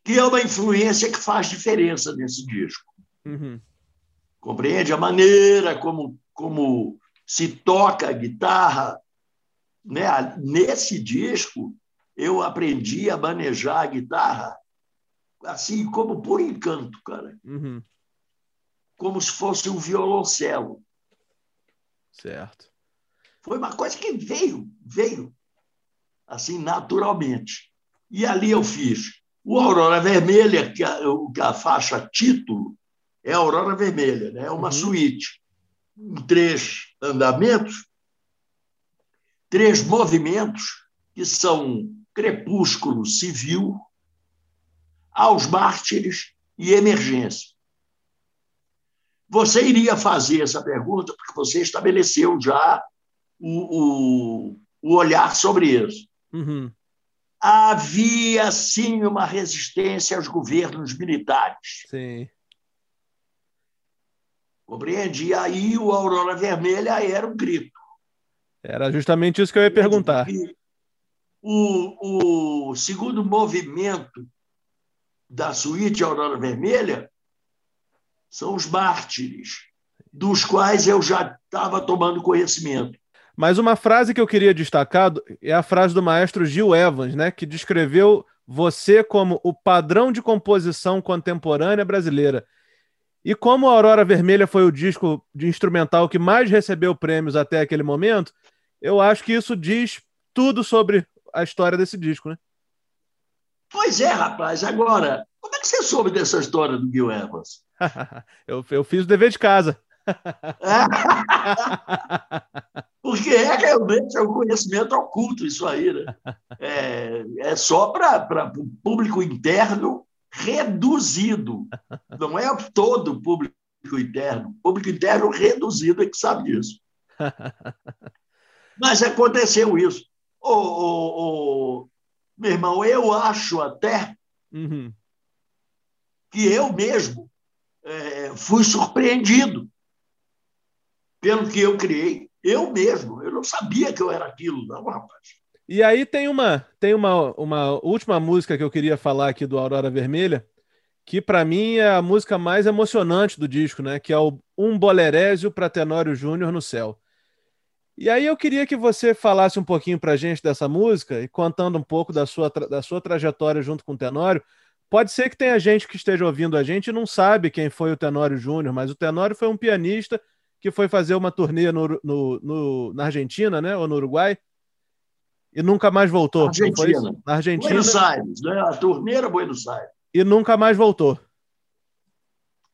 que é uma influência que faz diferença nesse disco. Uhum. Compreende? A maneira como, como se toca a guitarra. Né? Nesse disco, eu aprendi a manejar a guitarra assim como por encanto, cara. Uhum. Como se fosse um violoncelo. Certo. Foi uma coisa que veio, veio, assim, naturalmente. E ali eu fiz o Aurora Vermelha, que a, que a faixa título é a Aurora Vermelha, né? é uma uhum. suíte em três andamentos, três movimentos, que são crepúsculo civil, aos mártires e emergência. Você iria fazer essa pergunta porque você estabeleceu já o, o, o olhar sobre isso. Uhum. Havia, sim, uma resistência aos governos militares. Sim. Compreende? E aí o Aurora Vermelha era um grito. Era justamente isso que eu ia perguntar. O, o segundo movimento da suíte Aurora Vermelha são os mártires, dos quais eu já estava tomando conhecimento. Mas uma frase que eu queria destacar é a frase do maestro Gil Evans, né, que descreveu você como o padrão de composição contemporânea brasileira. E como a Aurora Vermelha foi o disco de instrumental que mais recebeu prêmios até aquele momento, eu acho que isso diz tudo sobre a história desse disco, né? Pois é, rapaz. Agora, como é que você soube dessa história do Gil Evans? eu, eu fiz o dever de casa. Porque é realmente é um conhecimento oculto isso aí, né? É, é só para o público interno reduzido. Não é todo o público interno. O público interno reduzido é que sabe disso. Mas aconteceu isso. Ô, meu irmão, eu acho até uhum. que eu mesmo é, fui surpreendido pelo que eu criei. Eu mesmo, eu não sabia que eu era aquilo, não, rapaz. E aí tem uma tem uma, uma última música que eu queria falar aqui do Aurora Vermelha, que para mim é a música mais emocionante do disco, né? Que é o Um Bolerésio para Tenório Júnior no Céu. E aí eu queria que você falasse um pouquinho para gente dessa música e contando um pouco da sua, da sua trajetória junto com o Tenório. Pode ser que tenha gente que esteja ouvindo a gente e não sabe quem foi o Tenório Júnior, mas o Tenório foi um pianista que foi fazer uma turnê no, no, no, na Argentina, né? Ou no Uruguai, e nunca mais voltou. Argentina. Na Argentina. Buenos Aires, né? A turnê era Buenos Aires. E nunca mais voltou.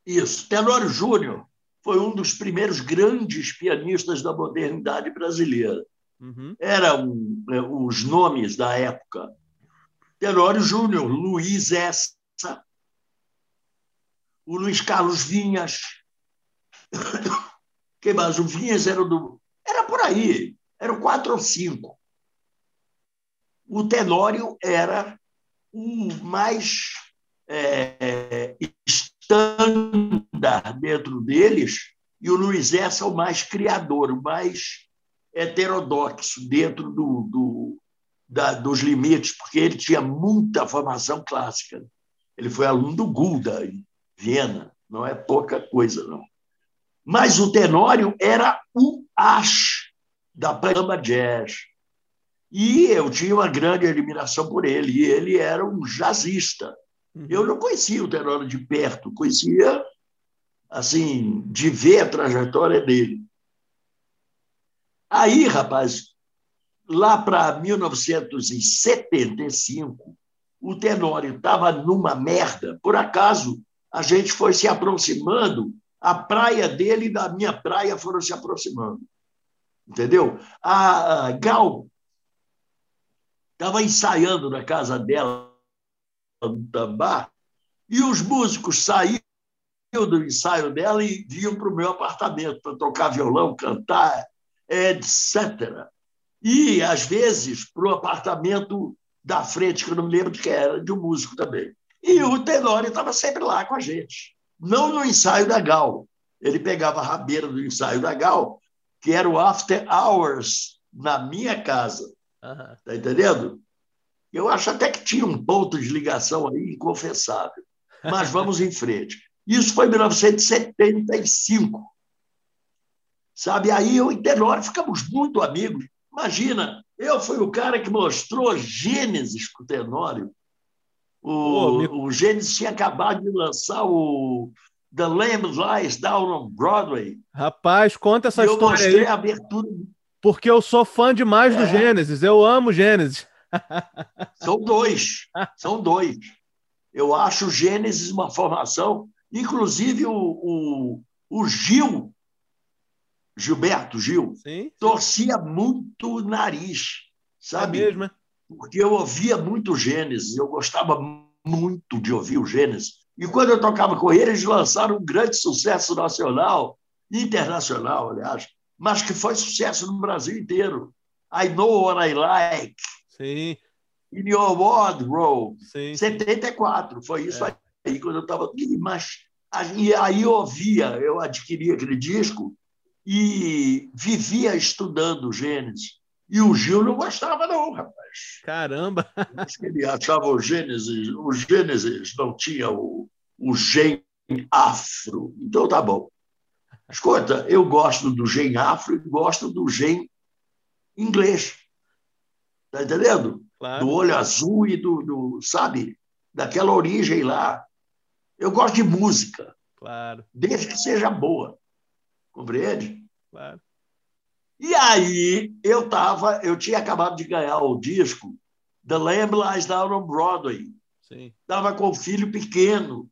Isso. Tenório Júnior foi um dos primeiros grandes pianistas da modernidade brasileira. Uhum. Eram é, os nomes da época. Tenório Júnior, Luiz Essa, o Luiz Carlos Vinhas. Quem mais? O Vinhas era do. Era por aí, eram quatro ou cinco o Tenório era o mais é, estándar dentro deles e o Luiz Essa o mais criador, o mais heterodoxo dentro do, do da, dos limites, porque ele tinha muita formação clássica. Ele foi aluno do Gulda, em Viena, não é pouca coisa, não. Mas o Tenório era o as da Pamba Jazz. E eu tinha uma grande admiração por ele, e ele era um jazzista. Uhum. Eu não conhecia o Tenório de perto, conhecia, assim, de ver a trajetória dele. Aí, rapaz, lá para 1975, o Tenório estava numa merda. Por acaso, a gente foi se aproximando, a praia dele e da minha praia foram se aproximando. Entendeu? A Gal estava ensaiando na casa dela, no Tambá, e os músicos saíam do ensaio dela e vinham para o meu apartamento para tocar violão, cantar, etc. E, às vezes, para o apartamento da frente, que eu não me lembro de que era, de um músico também. E o Tenório estava sempre lá com a gente. Não no ensaio da Gal. Ele pegava a rabeira do ensaio da Gal, que era o After Hours, na minha casa. Uhum. Tá entendendo? Eu acho até que tinha um ponto de ligação aí inconfessável. Mas vamos em frente. Isso foi em 1975. Sabe? Aí eu e Tenório ficamos muito amigos. Imagina, eu fui o cara que mostrou Gênesis para o Tenório. O, oh, o Gênesis tinha acabado de lançar o The Lamb Lies Down on Broadway. Rapaz, conta essa e história eu mostrei aí. a abertura porque eu sou fã demais é. do Gênesis, eu amo Gênesis. São dois, são dois. Eu acho o Gênesis uma formação, inclusive o, o, o Gil, Gilberto Gil, sim, torcia muito o nariz, sabe? É mesmo, é? Porque eu ouvia muito Gênesis, eu gostava muito de ouvir o Gênesis. E quando eu tocava com ele, eles lançaram um grande sucesso nacional, internacional, aliás, mas que foi sucesso no Brasil inteiro. I Know What I Like. Sim. In Your Wardrobe. Sim. 74. Foi isso é. aí, quando eu estava. Mas aí, aí eu ouvia, eu adquiri aquele disco e vivia estudando Gênesis. E o Gil não gostava, não, rapaz. Caramba! Acho que ele achava o Gênesis, o Gênesis não tinha o, o gene afro. Então tá bom. Escuta, eu gosto do gen afro e gosto do gen inglês. Está entendendo? Claro. Do olho azul e do, do, sabe, daquela origem lá. Eu gosto de música. Claro. Desde que seja boa. Compreende? Claro. E aí eu tava, eu tinha acabado de ganhar o disco The Lamb Lies Down on Broadway. Sim. Tava com um filho pequeno,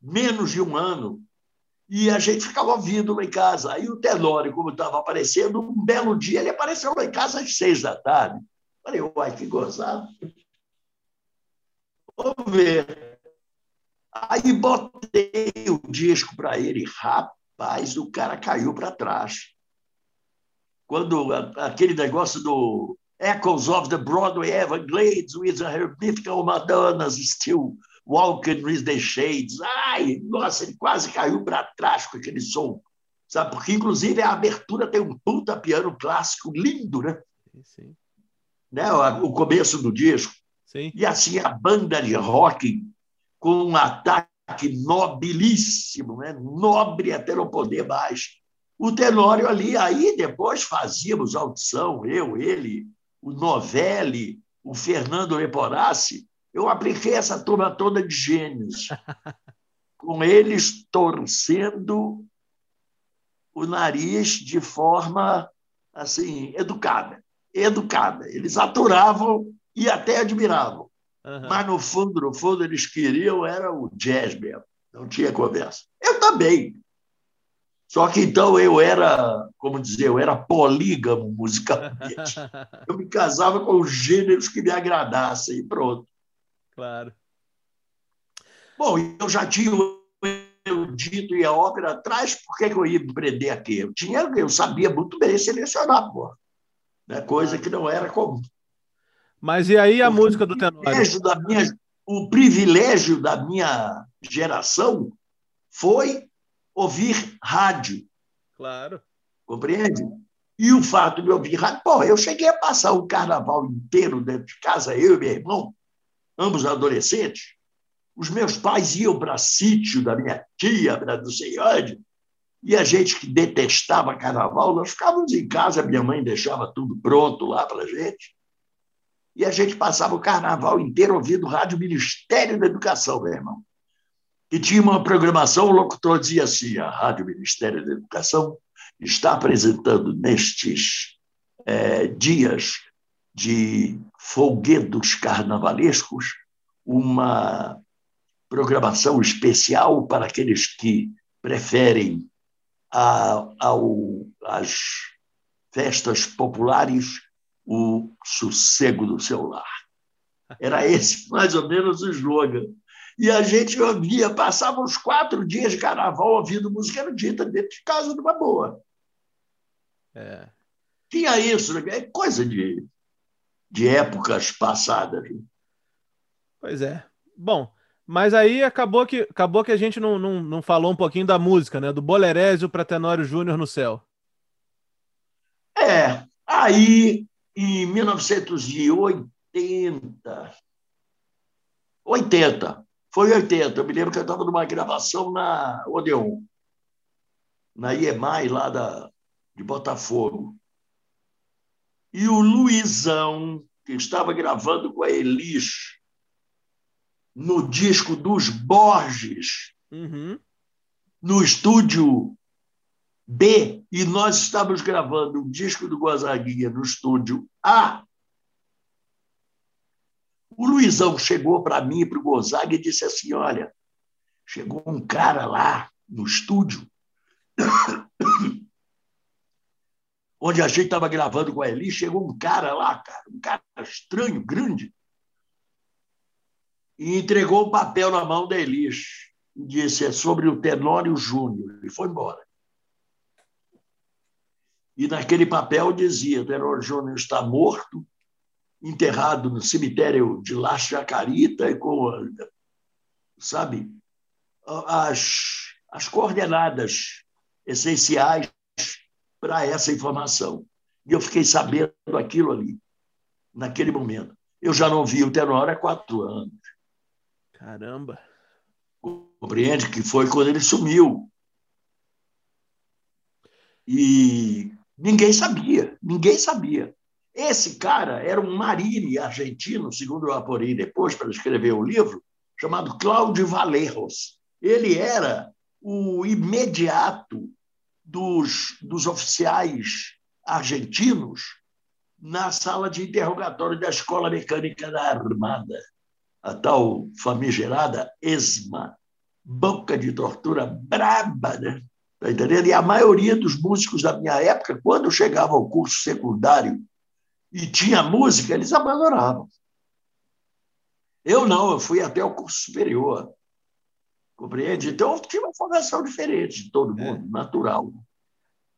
menos de um ano. E a gente ficava ouvindo lá em casa. Aí o Tenório, como estava aparecendo, um belo dia ele apareceu lá em casa às seis da tarde. Falei, uai, que gozado. Vamos ver. Aí botei o disco para ele. Rapaz, o cara caiu para trás. Quando aquele negócio do Echoes of the Broadway Everglades with her mythical Madonnas still walking with the shades. Ai, nossa, ele quase caiu para trás com aquele som. Sabe? Porque, inclusive, a abertura tem um puta piano clássico lindo, né? Sim. né? O começo do disco. Sim. E assim, a banda de rock com um ataque nobilíssimo, né? nobre até não poder mais. O Tenório ali, aí depois fazíamos audição, eu, ele, o Novelli, o Fernando Leporassi. Eu apliquei essa turma toda de gênios, com eles torcendo o nariz de forma assim educada, educada. Eles aturavam e até admiravam. Uhum. Mas no fundo, no fundo, eles queriam era o jazz mesmo. Não tinha conversa. Eu também. Só que então eu era, como dizer, eu era polígamo musicalmente. Eu me casava com os gêneros que me agradassem e pronto. Claro. Bom, eu já tinha erudito e a ópera atrás, por que, eu ia me prender aqui? Eu, tinha, eu sabia muito bem selecionar, pô. Né? Coisa que não era comum. Mas e aí a Porque música do Tenório? Da minha, o privilégio da minha geração foi ouvir rádio. Claro. Compreende? E o fato de ouvir rádio. Pô, eu cheguei a passar o carnaval inteiro dentro de casa, eu e meu irmão, ambos adolescentes, os meus pais iam para sítio da minha tia, para sei onde, e a gente que detestava carnaval, nós ficávamos em casa, minha mãe deixava tudo pronto lá para a gente, e a gente passava o carnaval inteiro ouvindo o Rádio Ministério da Educação, meu irmão. E tinha uma programação, o locutor dizia assim: a Rádio Ministério da Educação está apresentando nestes é, dias de folguedos carnavalescos uma programação especial para aqueles que preferem a, ao, as festas populares o sossego do seu lar. Era esse mais ou menos o slogan. E a gente ouvia, passava uns quatro dias de carnaval ouvindo música erudita dentro de casa numa boa. É. Tinha isso, né? é coisa de, de épocas passadas. Pois é. Bom, mas aí acabou que, acabou que a gente não, não, não falou um pouquinho da música, né? Do Bolerésio para Tenório Júnior no céu. É, aí em 1980, 80, foi 80, eu me lembro que eu estava numa gravação na Odeon, na IEMAI, lá da, de Botafogo. E o Luizão, que estava gravando com a Elis, no disco dos Borges, uhum. no estúdio B, e nós estávamos gravando o disco do Gonzaguinha no estúdio A. O Luizão chegou para mim e para o Gonzaga e disse assim: Olha, chegou um cara lá no estúdio, onde a gente estava gravando com a Eli, chegou um cara lá, cara, um cara estranho, grande, e entregou o um papel na mão da Elis. Disse: é sobre o Tenório Júnior. E foi embora. E naquele papel dizia: Tenório Júnior está morto, enterrado no cemitério de La Chacarita, e com, sabe, as, as coordenadas essenciais para essa informação. E eu fiquei sabendo aquilo ali, naquele momento. Eu já não vi o Tenório há quatro anos. Caramba! Compreende que foi quando ele sumiu. E ninguém sabia, ninguém sabia. Esse cara era um marine argentino, segundo eu apurei depois para escrever o livro, chamado Cláudio Valerros. Ele era o imediato dos, dos oficiais argentinos na sala de interrogatório da Escola Mecânica da Armada a tal famigerada ESMA, boca de tortura braba, né? Tá entendendo? E a maioria dos músicos da minha época, quando chegava ao curso secundário e tinha música, eles abandonavam. Eu não, eu fui até o curso superior. Compreende? Então eu tinha uma formação diferente de todo é. mundo, é. natural.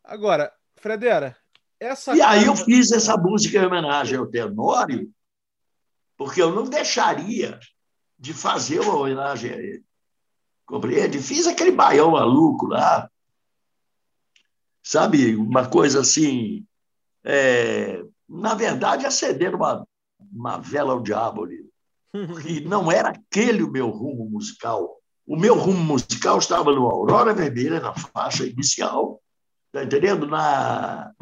Agora, Fredera, essa e aí eu fiz essa música em homenagem ao Tenório, porque eu não deixaria de fazer uma homenagem a ele. Compreende? Fiz aquele baião maluco lá, sabe? Uma coisa assim. É... na verdade, acender uma, uma vela ao diabo ali. E não era aquele o meu rumo musical. O meu rumo musical estava no Aurora Vermelha, na faixa inicial, tá entendendo? Na,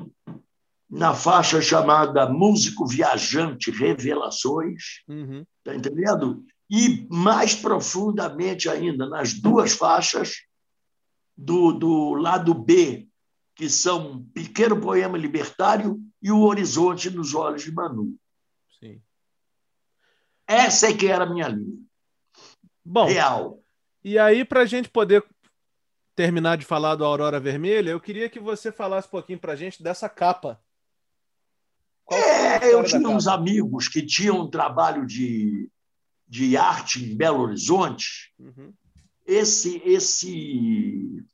na faixa chamada Músico Viajante Revelações, uhum. tá entendendo? E mais profundamente ainda, nas duas faixas do, do lado B, que são Pequeno Poema Libertário e O Horizonte nos Olhos de Manu. Sim. Essa é que era a minha linha. Bom, Real. E aí, para a gente poder terminar de falar do Aurora Vermelha, eu queria que você falasse um pouquinho para a gente dessa capa. Qual é, eu tinha uns amigos que tinham um trabalho de, de arte em Belo Horizonte. Uhum. Esse, esse.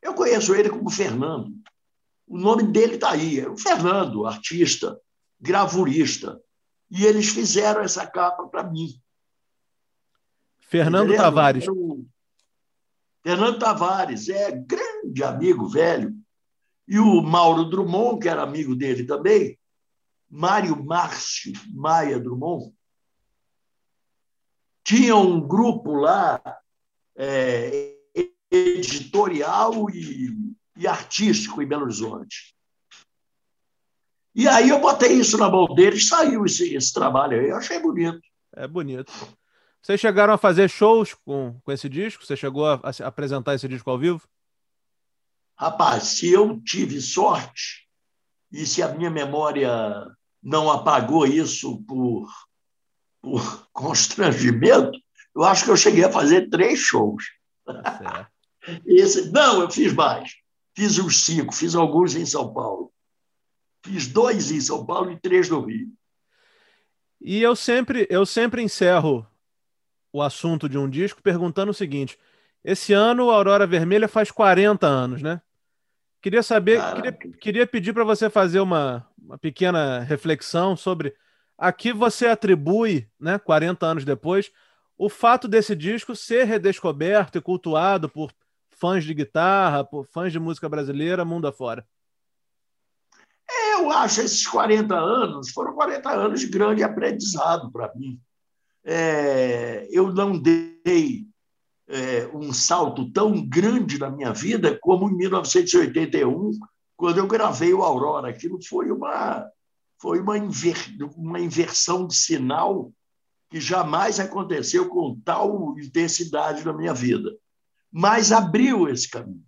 Eu conheço ele como Fernando. O nome dele está aí, é o Fernando, artista, gravurista. E eles fizeram essa capa para mim. Fernando? Tavares. Fernando Tavares, é grande amigo velho. E o Mauro Drummond, que era amigo dele também, Mário Márcio Maia Drummond, tinha um grupo lá, é, editorial e, e artístico em Belo Horizonte. E aí eu botei isso na mão dele e saiu esse, esse trabalho aí. Eu achei bonito. É bonito. Vocês chegaram a fazer shows com, com esse disco? Você chegou a, a apresentar esse disco ao vivo? Rapaz, se eu tive sorte e se a minha memória não apagou isso por, por constrangimento, eu acho que eu cheguei a fazer três shows. Tá Esse, não, eu fiz mais. Fiz uns cinco, fiz alguns em São Paulo. Fiz dois em São Paulo e três no Rio. E eu sempre, eu sempre encerro o assunto de um disco perguntando o seguinte: esse ano a Aurora Vermelha faz 40 anos, né? Queria saber, queria, queria, pedir para você fazer uma, uma pequena reflexão sobre a que você atribui, né, 40 anos depois, o fato desse disco ser redescoberto e cultuado por fãs de guitarra, por fãs de música brasileira, mundo afora. Eu acho esses 40 anos foram 40 anos de grande aprendizado para mim. É, eu não dei é, um salto tão grande na minha vida como em 1981, quando eu gravei o Aurora. Aquilo foi uma, foi uma, inver, uma inversão de sinal que jamais aconteceu com tal intensidade na minha vida. Mas abriu esse caminho.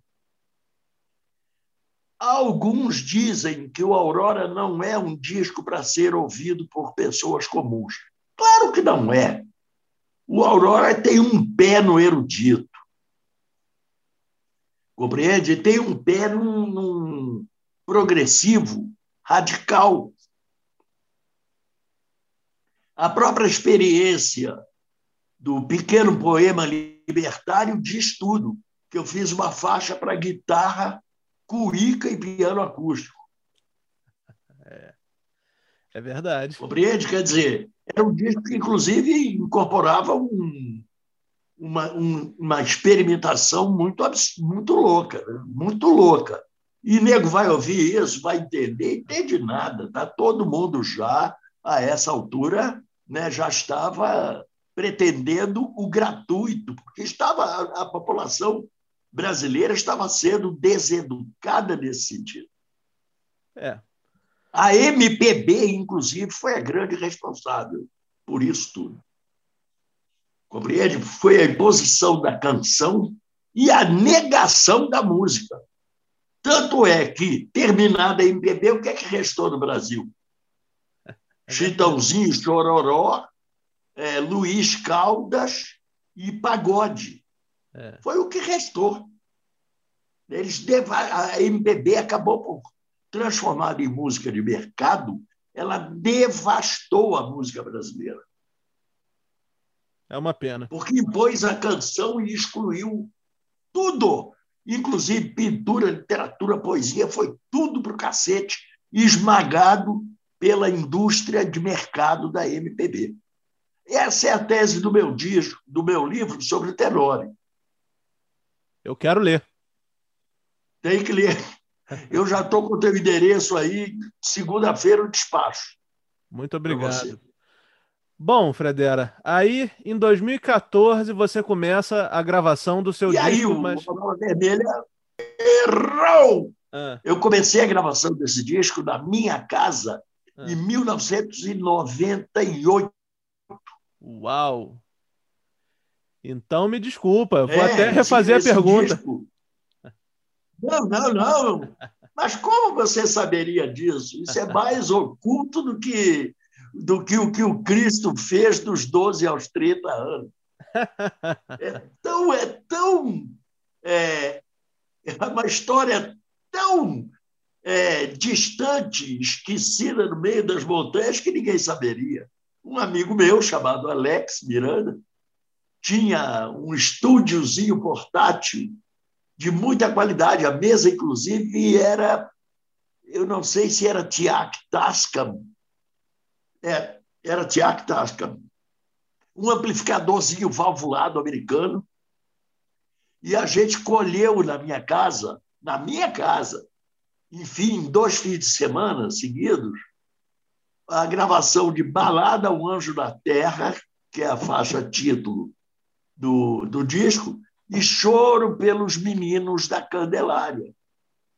Alguns dizem que o Aurora não é um disco para ser ouvido por pessoas comuns. Claro que não é. O Aurora tem um pé no erudito. Compreende? Tem um pé num, num progressivo, radical. A própria experiência do pequeno poema libertário diz tudo, que eu fiz uma faixa para guitarra, cuíca e piano acústico. É, é verdade. Compreende? Quer dizer, era um disco que, inclusive, incorporava um, uma, um, uma experimentação muito, muito louca, né? muito louca. E nego vai ouvir isso, vai entender, entende nada. Tá? Todo mundo já, a essa altura, né, já estava pretendendo o gratuito, porque estava a, a população brasileira estava sendo deseducada nesse sentido. É, a MPB, inclusive, foi a grande responsável por isso tudo. Compreende? Foi a imposição da canção e a negação da música. Tanto é que, terminada a MPB, o que é que restou no Brasil? Chitãozinho, Chororó, é, Luiz Caldas e Pagode. É. Foi o que restou. Eles A MPB acabou por transformada em música de mercado, ela devastou a música brasileira. É uma pena. Porque impôs a canção e excluiu tudo. inclusive pintura, literatura, poesia, foi tudo para o cacete, esmagado pela indústria de mercado da MPB. Essa é a tese do meu disco, do meu livro sobre Tenório. Eu quero ler. Tem que ler. Eu já estou com o teu endereço aí, segunda-feira eu despacho. Muito obrigado. Bom, Fredera, aí em 2014 você começa a gravação do seu e disco. E aí o mas... Vermelha errou! Ah. Eu comecei a gravação desse disco na minha casa ah. em 1998. Uau! Então me desculpa, vou é, até refazer a pergunta. Disco... Não, não, não. Mas como você saberia disso? Isso é mais oculto do que, do que o que o Cristo fez dos 12 aos 30 anos. É tão, é tão. É, é uma história tão é, distante, esquecida no meio das montanhas, que ninguém saberia. Um amigo meu, chamado Alex Miranda, tinha um estúdiozinho portátil de muita qualidade. A mesa, inclusive, era, eu não sei se era Tiak Tascam, é, era Tiak Tascam, um amplificadorzinho valvulado americano. E a gente colheu na minha casa, na minha casa, enfim, dois fins de semana seguidos, a gravação de Balada ao Anjo da Terra, que é a faixa título do, do disco, e Choro pelos Meninos da Candelária.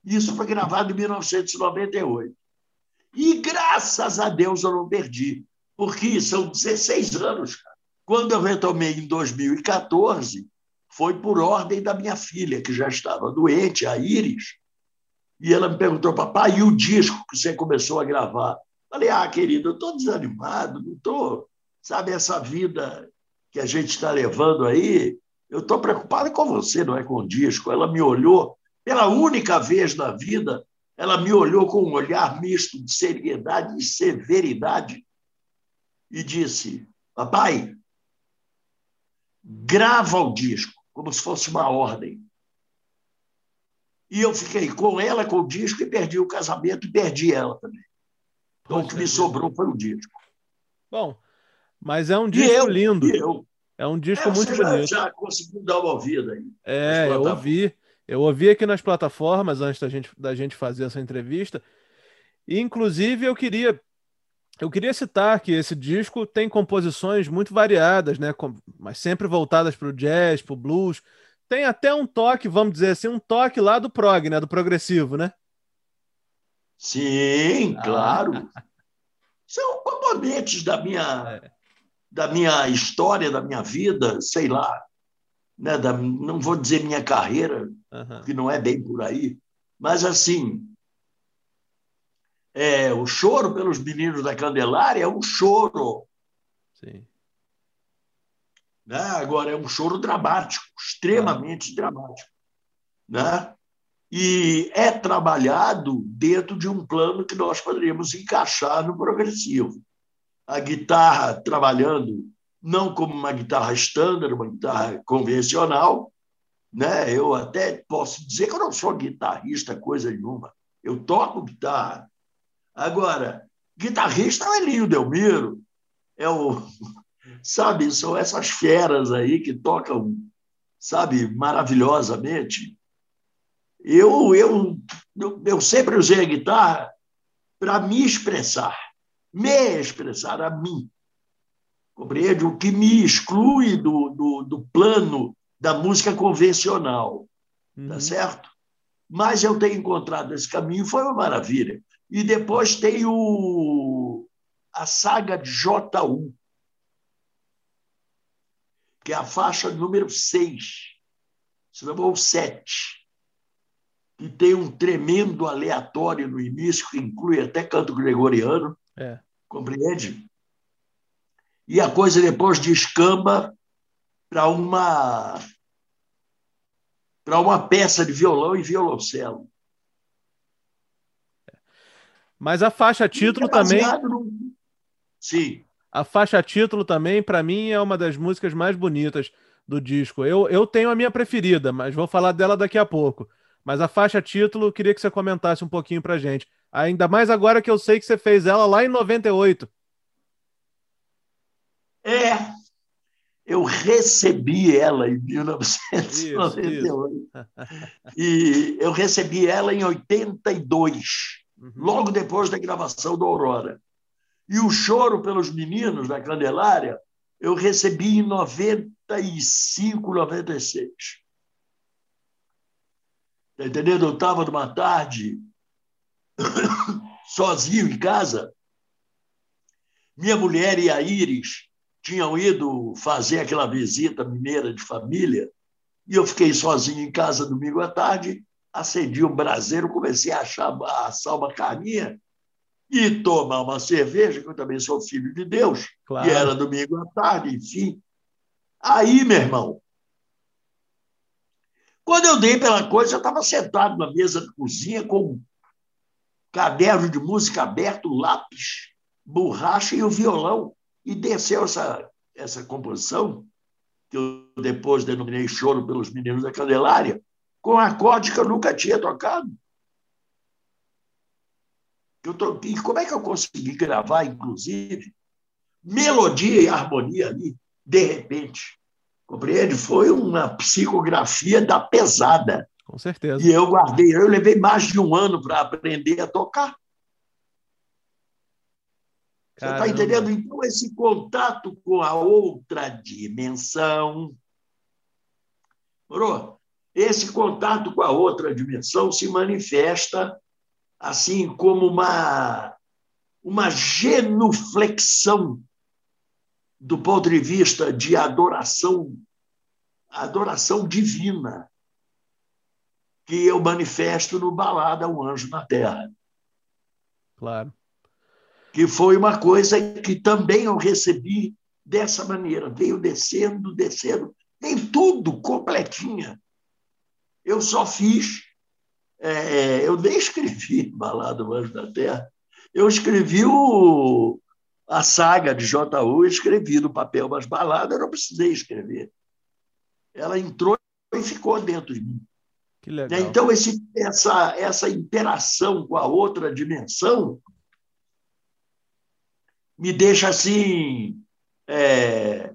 Isso foi gravado em 1998. E graças a Deus eu não perdi, porque são 16 anos. Quando eu retomei em 2014, foi por ordem da minha filha, que já estava doente, a Iris. E ela me perguntou, papai, e o disco que você começou a gravar? Falei, ah, querido, eu estou desanimado, não estou. Sabe, essa vida que a gente está levando aí, eu estou preocupado com você, não é com o disco. Ela me olhou, pela única vez na vida, ela me olhou com um olhar misto de seriedade e severidade e disse: Papai, grava o disco, como se fosse uma ordem. E eu fiquei com ela, com o disco, e perdi o casamento e perdi ela também. Então, o que me sobrou foi o disco. Bom, mas é um disco eu, lindo. É um disco é, muito já, bonito. Já conseguiu dar uma ouvida aí. É, eu ouvi. Eu ouvi aqui nas plataformas antes da gente, da gente fazer essa entrevista. E, inclusive, eu queria eu queria citar que esse disco tem composições muito variadas, né? Mas sempre voltadas para o jazz, para o blues. Tem até um toque, vamos dizer assim, um toque lá do prog, né? Do progressivo, né? Sim, ah. claro. São componentes da minha é da minha história, da minha vida, sei lá, né, da, não vou dizer minha carreira, uhum. que não é bem por aí, mas assim, é, o choro pelos meninos da Candelária é um choro. Sim. Né? Agora, é um choro dramático, extremamente dramático. Né? E é trabalhado dentro de um plano que nós poderíamos encaixar no progressivo a guitarra trabalhando não como uma guitarra estándar, uma guitarra convencional, né? Eu até posso dizer que eu não sou guitarrista coisa nenhuma. Eu toco guitarra. Agora, guitarrista é o Elinho Delmiro, é o sabe, são essas feras aí que tocam, sabe, maravilhosamente. Eu eu eu sempre usei a guitarra para me expressar me expressar a mim. Compreende? O que me exclui do, do, do plano da música convencional. Tá uhum. Tá certo? Mas eu tenho encontrado esse caminho, foi uma maravilha. E depois tem o, a saga de J1, que é a faixa número 6, se não ou 7, que tem um tremendo aleatório no início, que inclui até canto gregoriano, é. Compreende? E a coisa depois descamba para uma para uma peça de violão e violoncelo. Mas a faixa título é também. No... Sim. A faixa título também, para mim, é uma das músicas mais bonitas do disco. Eu, eu tenho a minha preferida, mas vou falar dela daqui a pouco. Mas a faixa título, queria que você comentasse um pouquinho pra gente. Ainda mais agora que eu sei que você fez ela lá em 98. É, eu recebi ela em 1998. Isso, isso. e eu recebi ela em 82, uhum. logo depois da gravação do Aurora. E o Choro pelos Meninos, da Candelária, eu recebi em 95, 96. Está entendendo? Eu estava numa tarde, sozinho em casa. Minha mulher e a Iris tinham ido fazer aquela visita mineira de família e eu fiquei sozinho em casa domingo à tarde, acendi um braseiro, comecei a achar, a assar uma carninha e tomar uma cerveja, que eu também sou filho de Deus, claro. e era domingo à tarde, enfim. Aí, meu irmão, quando eu dei pela coisa, eu estava sentado na mesa da cozinha com um caderno de música aberto, lápis, borracha e o violão, e desceu essa, essa composição, que eu depois denominei Choro pelos Meninos da Candelária, com um acorde que eu nunca tinha tocado. Eu e como é que eu consegui gravar, inclusive, melodia e harmonia ali, de repente? Compreende? Foi uma psicografia da pesada. Com certeza. E eu guardei, eu levei mais de um ano para aprender a tocar. Você está entendendo? Então, esse contato com a outra dimensão. Bro, esse contato com a outra dimensão se manifesta assim como uma, uma genuflexão do ponto de vista de adoração, adoração divina, que eu manifesto no Balada Um Anjo na Terra. Claro. Que foi uma coisa que também eu recebi dessa maneira, veio descendo, descendo, tem tudo completinha. Eu só fiz é, eu nem escrevi Balada do Anjo da Terra, eu escrevi o, a saga de J.U., escrevi no papel, mas balada eu não precisei escrever. Ela entrou e ficou dentro de mim. Que legal. Então, esse, essa, essa interação com a outra dimensão me deixa assim, é,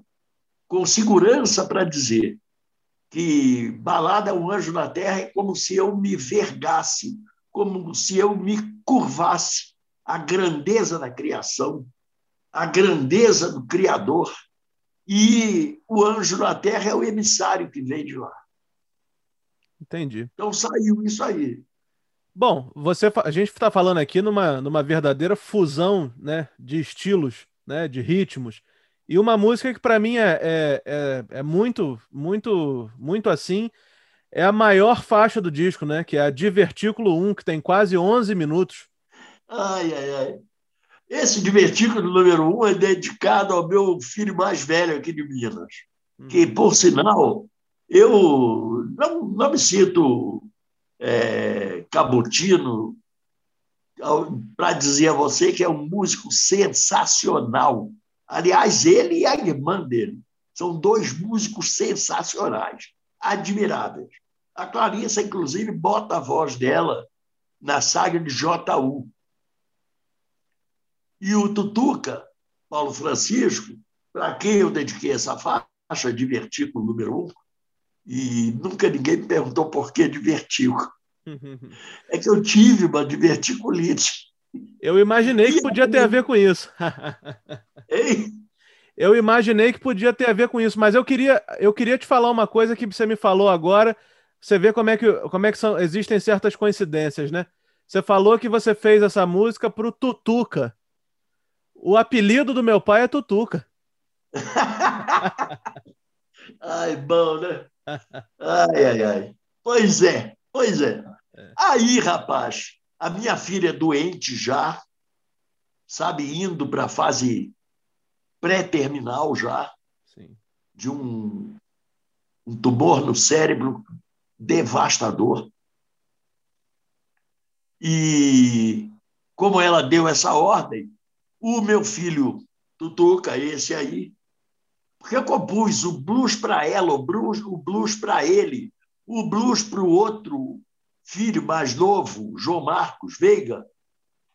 com segurança para dizer que balada um anjo na terra é como se eu me vergasse, como se eu me curvasse à grandeza da criação, à grandeza do Criador. E o anjo na terra é o emissário que vem de lá. Entendi. Então saiu isso aí. Bom, você, a gente está falando aqui numa, numa verdadeira fusão né, de estilos, né, de ritmos. E uma música que para mim é, é, é, é, muito, muito, muito assim, é a maior faixa do disco, né? Que é a Divertículo 1, que tem quase 11 minutos. Ai, ai, ai. Esse Divertículo número 1 é dedicado ao meu filho mais velho aqui de Minas, que, por sinal, eu não, não me sinto é, cabotino para dizer a você que é um músico sensacional Aliás, ele e a irmã dele são dois músicos sensacionais, admiráveis. A Clarissa, inclusive, bota a voz dela na saga de J.U. E o Tutuca, Paulo Francisco, para quem eu dediquei essa faixa de vertículo número um, e nunca ninguém me perguntou por que de vertículo. É que eu tive uma diverticulite eu imaginei que podia ter a ver com isso. Ei? Eu imaginei que podia ter a ver com isso, mas eu queria, eu queria te falar uma coisa que você me falou agora. Você vê como é que, como é que são, existem certas coincidências, né? Você falou que você fez essa música pro Tutuca. O apelido do meu pai é Tutuca. ai, bom, né? Ai, ai, ai. Pois é, pois é. Aí, rapaz, a minha filha é doente já, sabe, indo para a fase pré-terminal já, Sim. de um, um tumor no cérebro devastador. E como ela deu essa ordem, o meu filho Tutuca, esse aí, Porque eu compus o blues para ela, o blues, o blues para ele, o blues para o outro filho mais novo, João Marcos Veiga,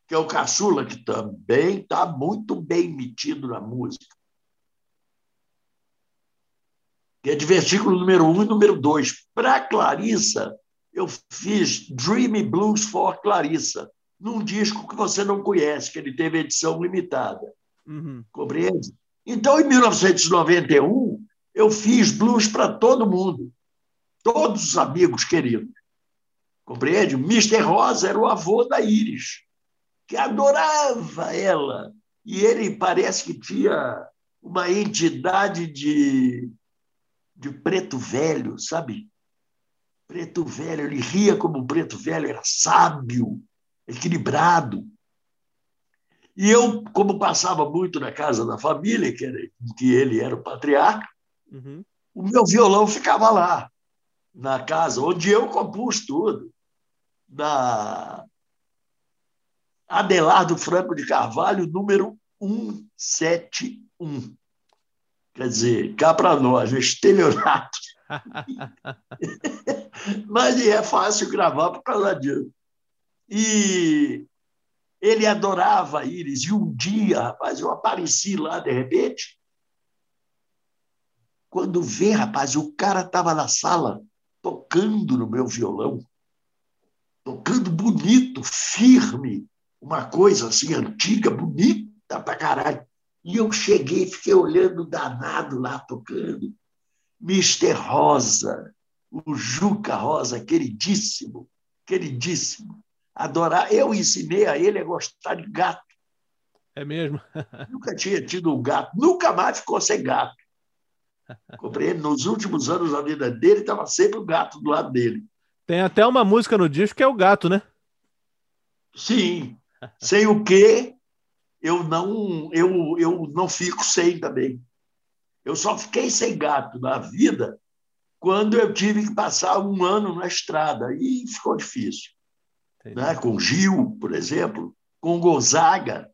que é o caçula, que também está muito bem metido na música. Que é de versículo número um e número dois. Para Clarissa, eu fiz Dreamy Blues for Clarissa, num disco que você não conhece, que ele teve edição limitada. Uhum. Compreende? Então, em 1991, eu fiz blues para todo mundo, todos os amigos queridos. Compreende? Mr. Rosa era o avô da Iris, que adorava ela. E ele parece que tinha uma entidade de, de preto velho, sabe? Preto velho, ele ria como um preto velho, era sábio, equilibrado. E eu, como passava muito na casa da família, que, era, que ele era o patriarca, uhum. o meu violão ficava lá, na casa, onde eu compus tudo. Na Adelardo Franco de Carvalho, número 171. Quer dizer, cá para nós, estelionato. Mas é fácil gravar por causa disso. E ele adorava Iris. E um dia, rapaz, eu apareci lá de repente. Quando vê, rapaz, o cara estava na sala tocando no meu violão, tocando bonito, firme, uma coisa assim antiga, bonita pra caralho. E eu cheguei, fiquei olhando danado lá tocando. Mister Rosa, o Juca Rosa, queridíssimo, queridíssimo adorar. Eu ensinei a ele a gostar de gato. É mesmo? nunca tinha tido um gato, nunca mais ficou sem gato. Compreende? Nos últimos anos da vida dele, estava sempre o gato do lado dele. Tem até uma música no disco que é o gato, né? Sim. Sem o que eu não, eu, eu não fico sem também. Eu só fiquei sem gato na vida quando eu tive que passar um ano na estrada. E ficou difícil né? com Gil, por exemplo, com Gonzaga.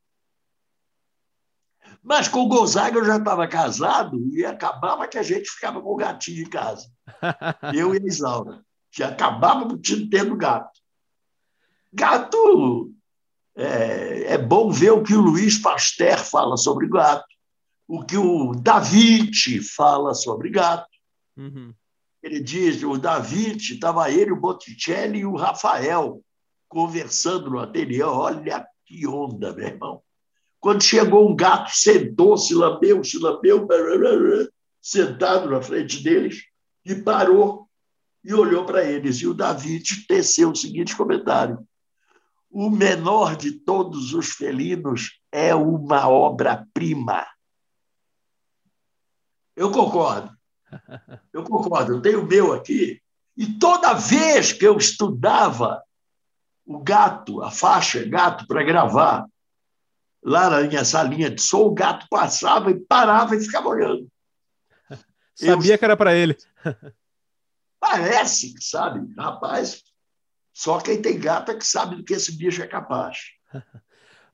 Mas com Gonzaga eu já estava casado e acabava que a gente ficava com o gatinho em casa. Eu e a Isaura. Que acabava tendo gato. Gato. É, é bom ver o que o Luiz Pasteur fala sobre gato, o que o Da Vinci fala sobre gato. Uhum. Ele diz: o Da Vinci, estava ele, o Botticelli e o Rafael conversando no ateliê. Olha que onda, meu irmão. Quando chegou um gato, sentou, se lambeu, se lambeu, sentado na frente deles, e parou e olhou para eles. E o David teceu o seguinte comentário: O menor de todos os felinos é uma obra-prima. Eu concordo. Eu concordo. Eu tenho o meu aqui. E toda vez que eu estudava o gato, a faixa gato para gravar. Lá na salinha de som, o gato passava e parava e ficava olhando. Sabia Eu... que era para ele. Parece que sabe, rapaz. Só quem tem gato é que sabe do que esse bicho é capaz.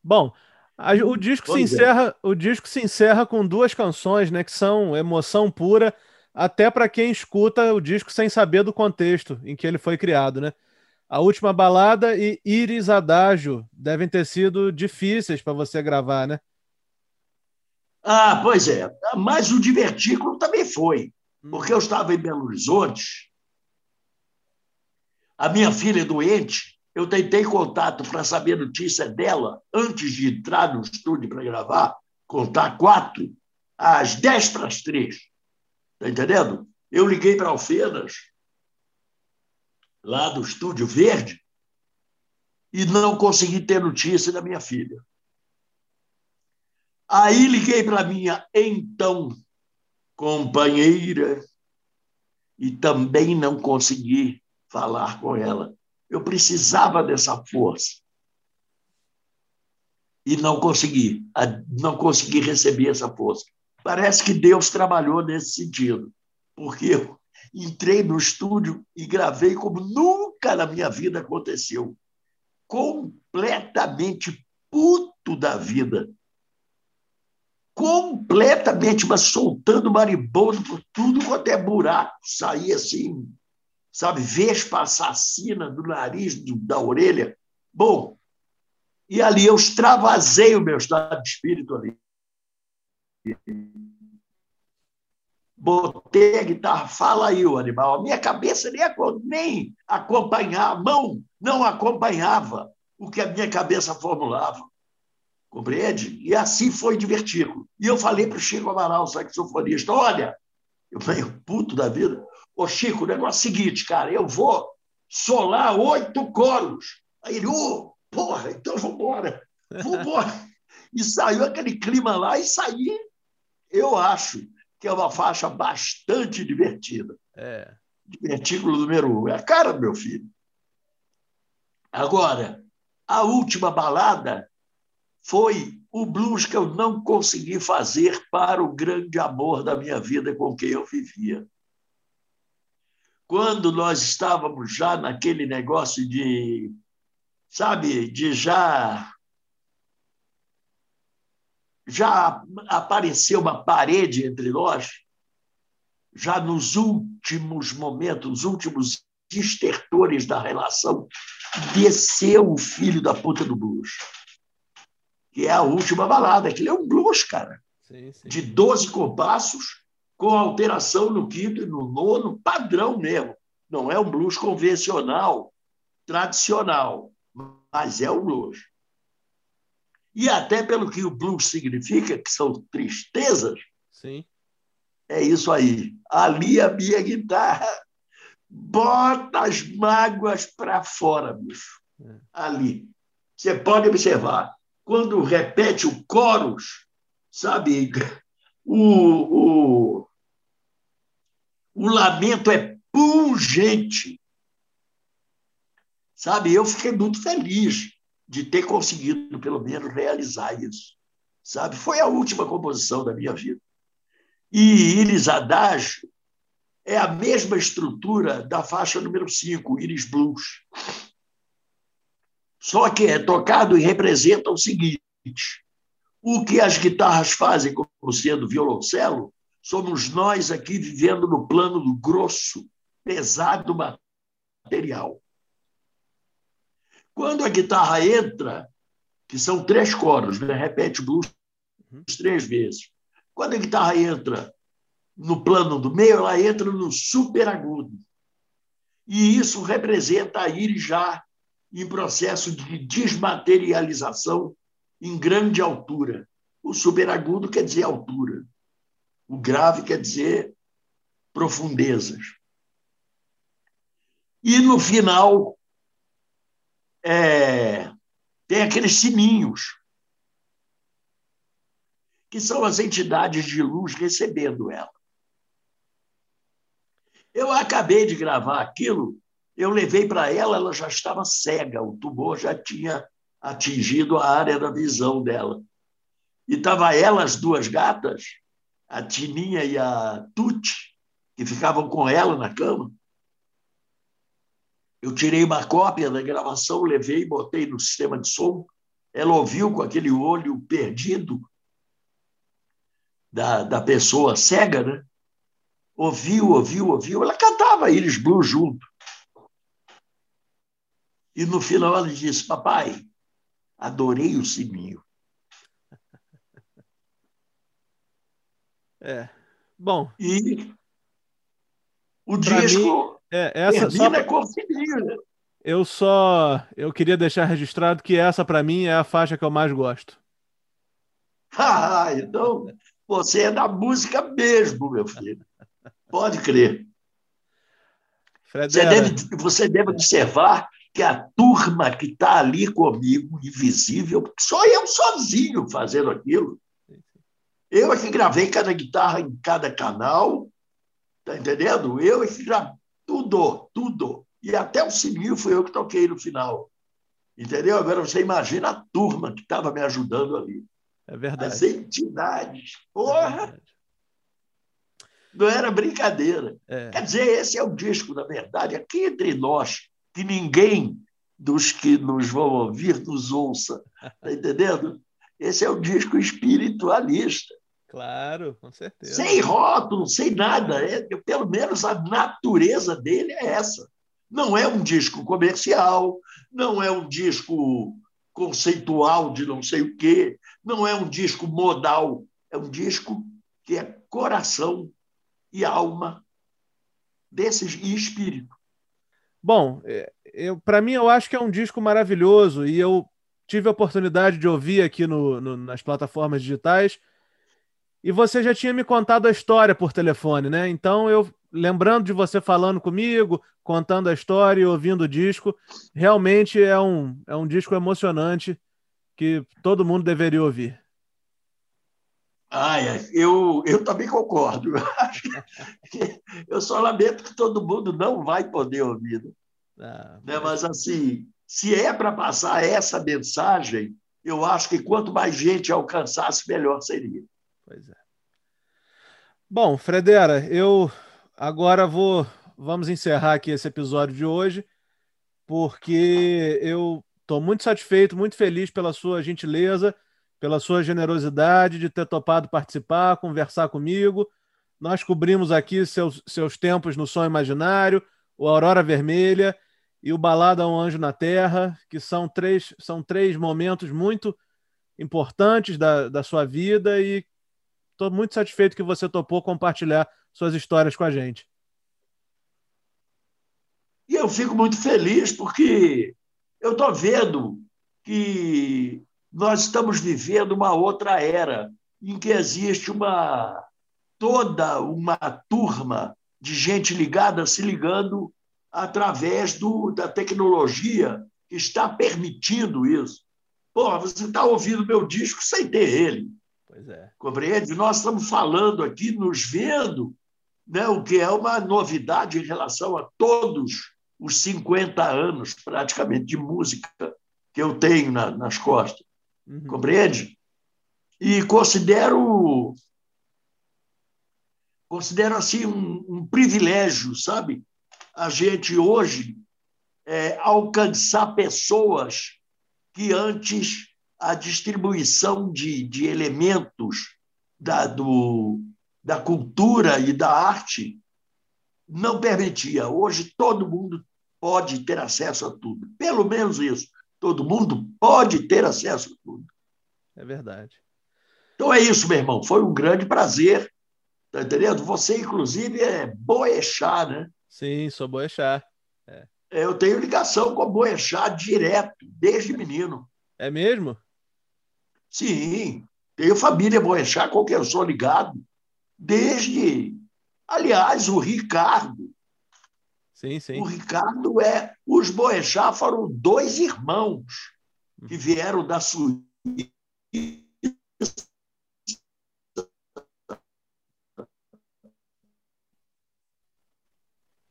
Bom, a, o disco se é. encerra, o disco se encerra com duas canções, né, que são emoção pura, até para quem escuta o disco sem saber do contexto em que ele foi criado, né? A última balada e Iris Adágio devem ter sido difíceis para você gravar, né? Ah, pois é. Mas o divertículo também foi, hum. porque eu estava em Belo Horizonte. A minha filha é doente. Eu tentei contato para saber notícia dela antes de entrar no estúdio para gravar, contar quatro, às dez para as três. Está entendendo? Eu liguei para Alfenas, lá do Estúdio Verde, e não consegui ter notícia da minha filha. Aí liguei para minha então companheira e também não consegui falar com ela. Eu precisava dessa força. E não consegui, não consegui receber essa força. Parece que Deus trabalhou nesse sentido, porque eu entrei no estúdio e gravei como nunca na minha vida aconteceu. Completamente puto da vida. completamente, mas soltando maribondo por tudo quanto é buraco. Saía assim, sabe, vespa assassina do nariz, do, da orelha. Bom, e ali eu extravasei o meu estado de espírito ali. Botei a guitarra, fala aí o animal. A minha cabeça nem, nem acompanhava, a mão não acompanhava o que a minha cabeça formulava. Compreende? E assim foi divertido. E eu falei para o Chico Amaral, saxofonista: olha, eu meio puto da vida. Ô, Chico, o negócio é o seguinte, cara, eu vou solar oito coros. Aí ele, ô, oh, porra, então vamos embora. Vamos embora. e saiu aquele clima lá e saí, eu acho que é uma faixa bastante divertida. É. Divertículo número um. É a cara do meu filho. Agora, a última balada foi o blues que eu não consegui fazer para o grande amor da minha vida com quem eu vivia. Quando nós estávamos já naquele negócio de, sabe, de já já apareceu uma parede entre nós, já nos últimos momentos, nos últimos estertores da relação, desceu o filho da puta do blues que é a última balada. Aquilo é um blues, cara. Sim, sim. De 12 compassos, com alteração no quinto e no nono, padrão mesmo. Não é um blues convencional, tradicional, mas é um blues. E até pelo que o blues significa, que são tristezas, Sim. é isso aí. Ali a minha guitarra bota as mágoas para fora, bicho. É. Ali. Você pode observar quando repete o chorus, sabe? O, o, o lamento é pungente. Sabe, eu fiquei muito feliz de ter conseguido, pelo menos, realizar isso. Sabe, foi a última composição da minha vida. E Iris Adágio é a mesma estrutura da faixa número 5, Iris Blues. Só que é tocado e representa o seguinte: o que as guitarras fazem como sendo violoncelo, somos nós aqui vivendo no plano do grosso, pesado material. Quando a guitarra entra, que são três coros, né? repete blues uhum. três vezes. Quando a guitarra entra no plano do meio, ela entra no super agudo. E isso representa a ir já em processo de desmaterialização em grande altura. O superagudo quer dizer altura, o grave quer dizer profundezas. E no final é, tem aqueles sininhos, que são as entidades de luz recebendo ela. Eu acabei de gravar aquilo eu levei para ela, ela já estava cega, o tumor já tinha atingido a área da visão dela. E estava ela, as duas gatas, a Tininha e a Tuti, que ficavam com ela na cama. Eu tirei uma cópia da gravação, levei e botei no sistema de som. Ela ouviu com aquele olho perdido da, da pessoa cega, né? Ouviu, ouviu, ouviu. Ela cantava Iris Blue junto. E no final ela disse: Papai, adorei o sininho. É. Bom. E o disco mim, é, essa termina só... com Eu só eu queria deixar registrado que essa para mim é a faixa que eu mais gosto. Ah, então você é da música mesmo, meu filho. Pode crer. Você deve, você deve observar que a turma que está ali comigo, invisível, só eu sozinho fazendo aquilo. Eu é que gravei cada guitarra em cada canal, tá entendendo? Eu é que gravei tudo, tudo. E até o sininho foi eu que toquei no final. Entendeu? Agora você imagina a turma que estava me ajudando ali. É verdade. As entidades. Porra! É não era brincadeira. É. Quer dizer, esse é o disco, na verdade, aqui entre nós, que ninguém dos que nos vão ouvir nos ouça. Está entendendo? Esse é o disco espiritualista. Claro, com certeza. Sem rótulo, sem nada. É, pelo menos a natureza dele é essa. Não é um disco comercial, não é um disco conceitual de não sei o quê, não é um disco modal, é um disco que é coração e alma desses e espírito. Bom, é, para mim eu acho que é um disco maravilhoso e eu tive a oportunidade de ouvir aqui no, no, nas plataformas digitais e você já tinha me contado a história por telefone, né? Então eu lembrando de você falando comigo, contando a história e ouvindo o disco, realmente é um, é um disco emocionante que todo mundo deveria ouvir. Ah, eu, eu também concordo. Eu só lamento que todo mundo não vai poder ouvir. Né? Ah, né? Mas, assim, se é para passar essa mensagem, eu acho que quanto mais gente alcançasse, melhor seria. Pois é. Bom, Fredera, eu agora vou. Vamos encerrar aqui esse episódio de hoje, porque eu estou muito satisfeito, muito feliz pela sua gentileza, pela sua generosidade de ter topado participar, conversar comigo. Nós cobrimos aqui seus, seus tempos no Som Imaginário, o Aurora Vermelha e o Balada a um Anjo na Terra, que são três, são três momentos muito importantes da, da sua vida e estou muito satisfeito que você topou compartilhar suas histórias com a gente. E eu fico muito feliz porque eu estou vendo que nós estamos vivendo uma outra era em que existe uma toda uma turma de gente ligada se ligando através do, da tecnologia que está permitindo isso. Pô, você está ouvindo meu disco sem ter ele. Pois é. Compreende? Nós estamos falando aqui, nos vendo, né, o que é uma novidade em relação a todos os 50 anos, praticamente, de música que eu tenho na, nas costas. Uhum. Compreende? E considero considero assim um, um privilégio, sabe? A gente hoje é, alcançar pessoas que antes a distribuição de, de elementos da, do, da cultura e da arte não permitia. Hoje todo mundo pode ter acesso a tudo. Pelo menos isso. Todo mundo pode ter acesso a tudo. É verdade. Então é isso, meu irmão. Foi um grande prazer. Tá entendendo? Você, inclusive, é boechá, né? Sim, sou boechá. É. Eu tenho ligação com a boechá direto, desde menino. É mesmo? Sim, tenho família Boechat, com quem eu sou ligado, desde. Aliás, o Ricardo. Sim, sim. O Ricardo é. Os Boechat foram dois irmãos que vieram da Suíça.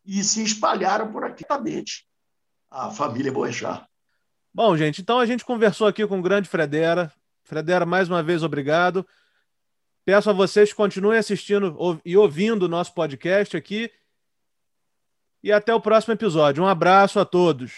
E se espalharam por aqui, a família Boechat. Bom, gente, então a gente conversou aqui com o grande Fredera, Fredera, mais uma vez, obrigado. Peço a vocês que continuem assistindo e ouvindo o nosso podcast aqui. E até o próximo episódio. Um abraço a todos.